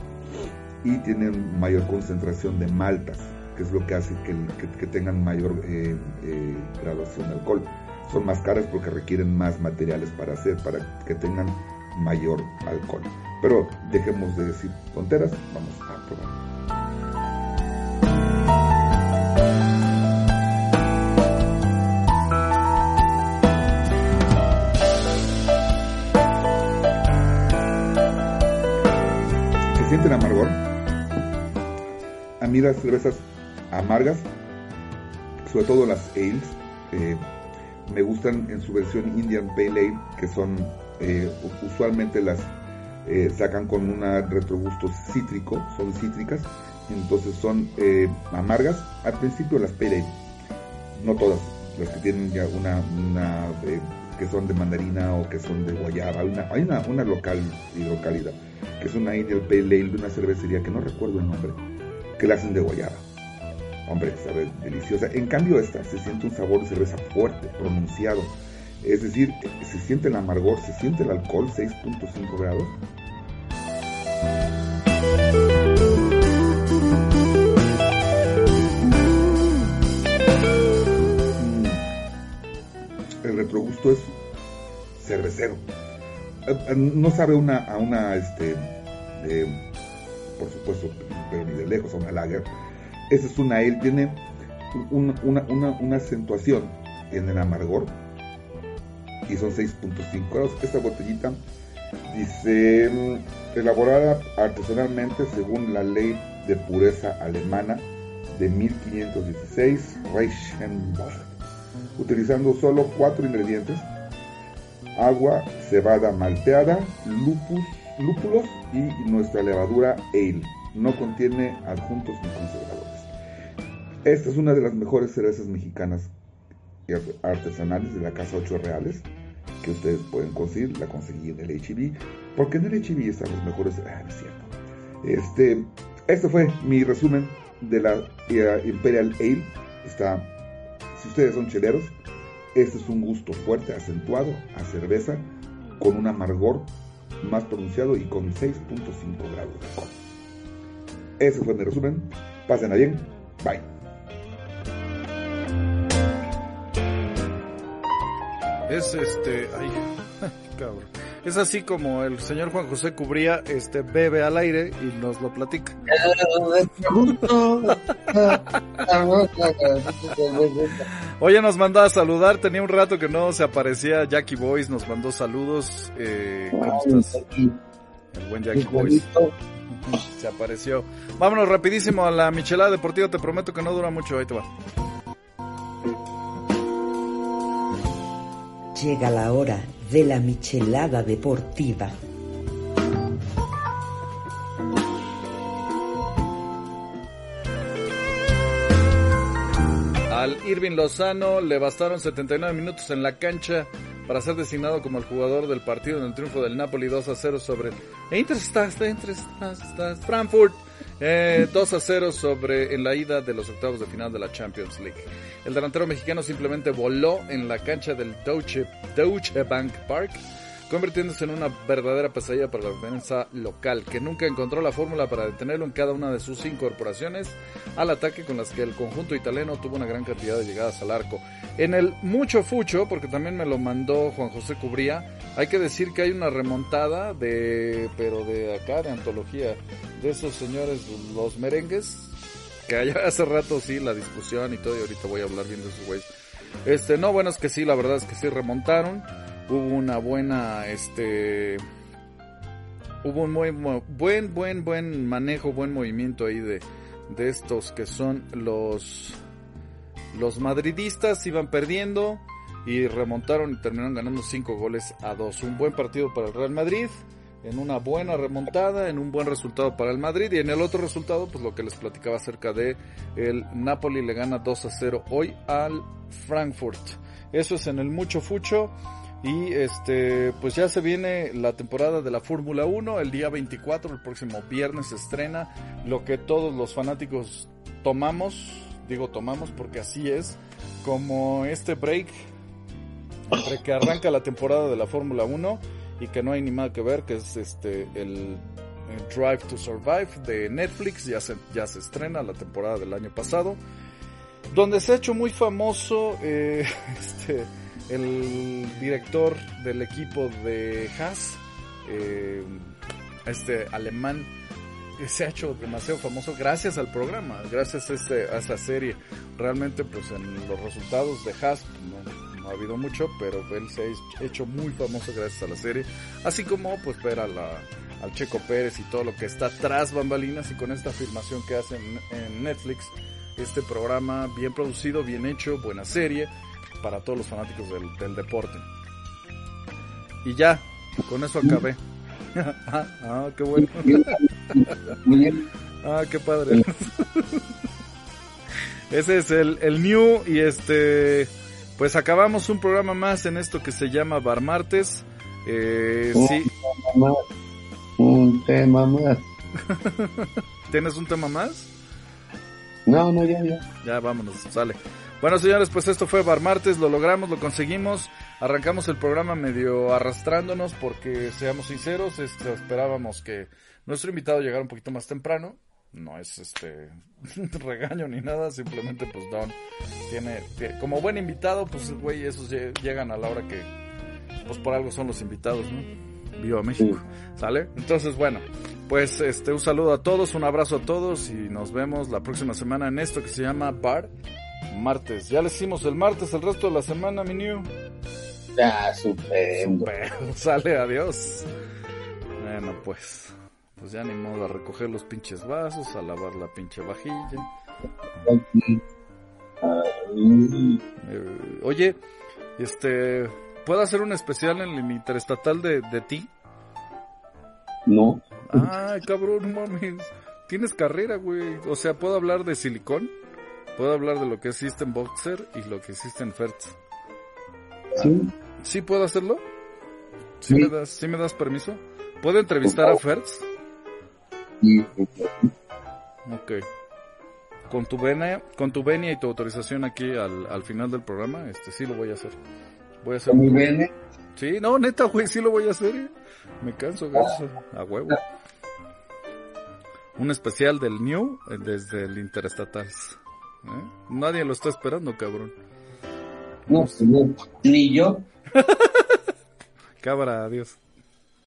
y tienen mayor concentración de maltas, que es lo que hace que, tengan mayor eh, eh, graduación de alcohol. Son más caras porque requieren más materiales para hacer, para que tengan mayor alcohol. Pero dejemos de decir tonteras, vamos a probar. Mí las cervezas amargas, sobre todo las ales, eh, me gustan en su versión Indian Pale Ale, que son eh, usualmente las eh, sacan con un retrogusto cítrico, son cítricas, entonces son eh, amargas. Al principio las Pale Ale, no todas, las que tienen ya una, una que son de mandarina o que son de guayaba. Hay una, hay una, una local hidrocálida, que es una Indian Pale Ale de una cervecería que no recuerdo el nombre, que la hacen de guayaba Hombre, sabe deliciosa. En cambio, esta se siente un sabor de cerveza fuerte, pronunciado. Es decir, se siente el amargor, se siente el alcohol, 6.5 grados. Mm. El retrogusto es cervecero. Eh, eh, no sabe una, a una, este, por supuesto, pero ni de lejos a una lager esa es una él tiene una, acentuación en el amargor y son 6.5 grados. Esta botellita dice mm, elaborada artesanalmente según la ley de pureza alemana de 1516 Reichenbach, utilizando solo cuatro ingredientes: agua, cebada malteada, lupus, lúpulos y nuestra levadura ale. No contiene adjuntos ni conservadores. Esta es una de las mejores cervezas mexicanas artesanales de la Casa 8 Reales que ustedes pueden conseguir, la conseguí en el HB, porque en el HB están los mejores. Ah, es cierto. Este, este fue mi resumen de la Imperial Ale. Está, si ustedes son cheleros, este es un gusto fuerte, acentuado a cerveza, con un amargor más pronunciado y con 6.5 grados de alcohol. Ese fue mi resumen. Pásenla bien. Bye. Es este, ay, cabrón. Es así como el señor Juan José Cubría, este, bebe al aire y nos lo platica. Oye, nos mandó a saludar, tenía un rato que no se aparecía Jackie Boys, nos mandó saludos. Eh, ¿Cómo estás? El buen Jackie Boys. Se apareció. Vámonos rapidísimo a la Michelada Deportiva, te prometo que no dura mucho, ahí te va. llega la hora de la michelada deportiva. Irving Lozano le bastaron 79 minutos en la cancha para ser designado como el jugador del partido en el triunfo del Napoli 2 a 0 sobre Frankfurt. Eh, 2 a 0 sobre en la ida de los octavos de final de la Champions League. El delantero mexicano simplemente voló en la cancha del Deutsche, Deutsche Bank Park convirtiéndose en una verdadera pesadilla para la defensa local, que nunca encontró la fórmula para detenerlo en cada una de sus incorporaciones al ataque con las que el conjunto italiano tuvo una gran cantidad de llegadas al arco. En el mucho fucho, porque también me lo mandó Juan José Cubría, hay que decir que hay una remontada de, pero de acá, de antología, de esos señores, los merengues, que allá (laughs) hace rato sí, la discusión y todo, y ahorita voy a hablar bien de esos güeyes. Este, no, bueno, es que sí, la verdad es que sí remontaron hubo una buena, este, hubo un muy, buen, buen, buen manejo, buen movimiento ahí de, de estos que son los, los madridistas, iban perdiendo y remontaron y terminaron ganando 5 goles a 2. Un buen partido para el Real Madrid, en una buena remontada, en un buen resultado para el Madrid y en el otro resultado, pues lo que les platicaba acerca de el Napoli le gana 2 a 0 hoy al Frankfurt. Eso es en el mucho fucho. Y este, pues ya se viene la temporada de la Fórmula 1, el día 24, el próximo viernes se estrena lo que todos los fanáticos tomamos, digo tomamos porque así es, como este break entre que arranca la temporada de la Fórmula 1 y que no hay ni nada que ver, que es este el, Drive to Survive de Netflix, ya se, ya se estrena la temporada del año pasado, donde se ha hecho muy famoso eh, (laughs) este el director del equipo de Haas, eh, este alemán, se ha hecho demasiado famoso gracias al programa, gracias a, este, a esta serie. Realmente, pues en los resultados de Haas no, ha habido mucho, pero él se ha hecho muy famoso gracias a la serie. Así como, pues, ver a la, al Checo Pérez y todo lo que está tras bambalinas y con esta afirmación que hacen en Netflix. Este programa bien producido, bien hecho, buena serie para todos los fanáticos del, del deporte. Y ya, con eso acabé. (laughs) ah, ah, qué bueno. (laughs) Ah, qué padre. (laughs) Ese es el, el New y este, pues acabamos un programa más en esto que se llama Bar Martes. Eh, Un sí, tema más. Un tema más. ¿tienes un tema más? No, no, ya, ya. Ya, vámonos, sale. Bueno, señores, pues esto fue Bar Martes, lo logramos, lo conseguimos. Arrancamos el programa medio arrastrándonos porque, seamos sinceros, este, esperábamos que nuestro invitado llegara un poquito más temprano. No es este (laughs) regaño ni nada, simplemente pues Don tiene, como buen invitado, pues güey, esos lle- llegan a la hora que, pues por algo son los invitados, ¿no? Viva México, ¿sale? Entonces, bueno, pues este, un saludo a todos, un abrazo a todos y nos vemos la próxima semana en esto que se llama Bar Martes. Ya le hicimos el martes el resto de la semana, mi new. Ya, supendo. Pero (laughs) sale, adiós. Bueno, pues, pues ya ni modo a recoger los pinches vasos, a lavar la pinche vajilla. Eh, oye, este, ¿puedo hacer un especial en el interestatal de, de ti? No, Ay, cabrón, mames. Tienes carrera, güey. O sea, ¿puedo hablar de silicón? ¿Puedo hablar de lo que existe en Boxer y lo que existe en Fertz? sí, ¿Sí puedo hacerlo? ¿Sí, Sí. me, das, ¿Sí me das permiso? ¿Puedo entrevistar a Fertz? sí, Ok. Con tu venia, con tu venia y tu autorización aquí al, al final del programa, este sí lo voy a hacer. Voy a hacer un- ¿eh? Sí, no, neta, güey, sí lo voy a hacer. eh. Me canso, gacho, a huevo. Un especial del New eh, desde el Interestatals. ¿Eh? Nadie lo está esperando, cabrón. No, no, ni yo. (laughs) Cabra, adiós.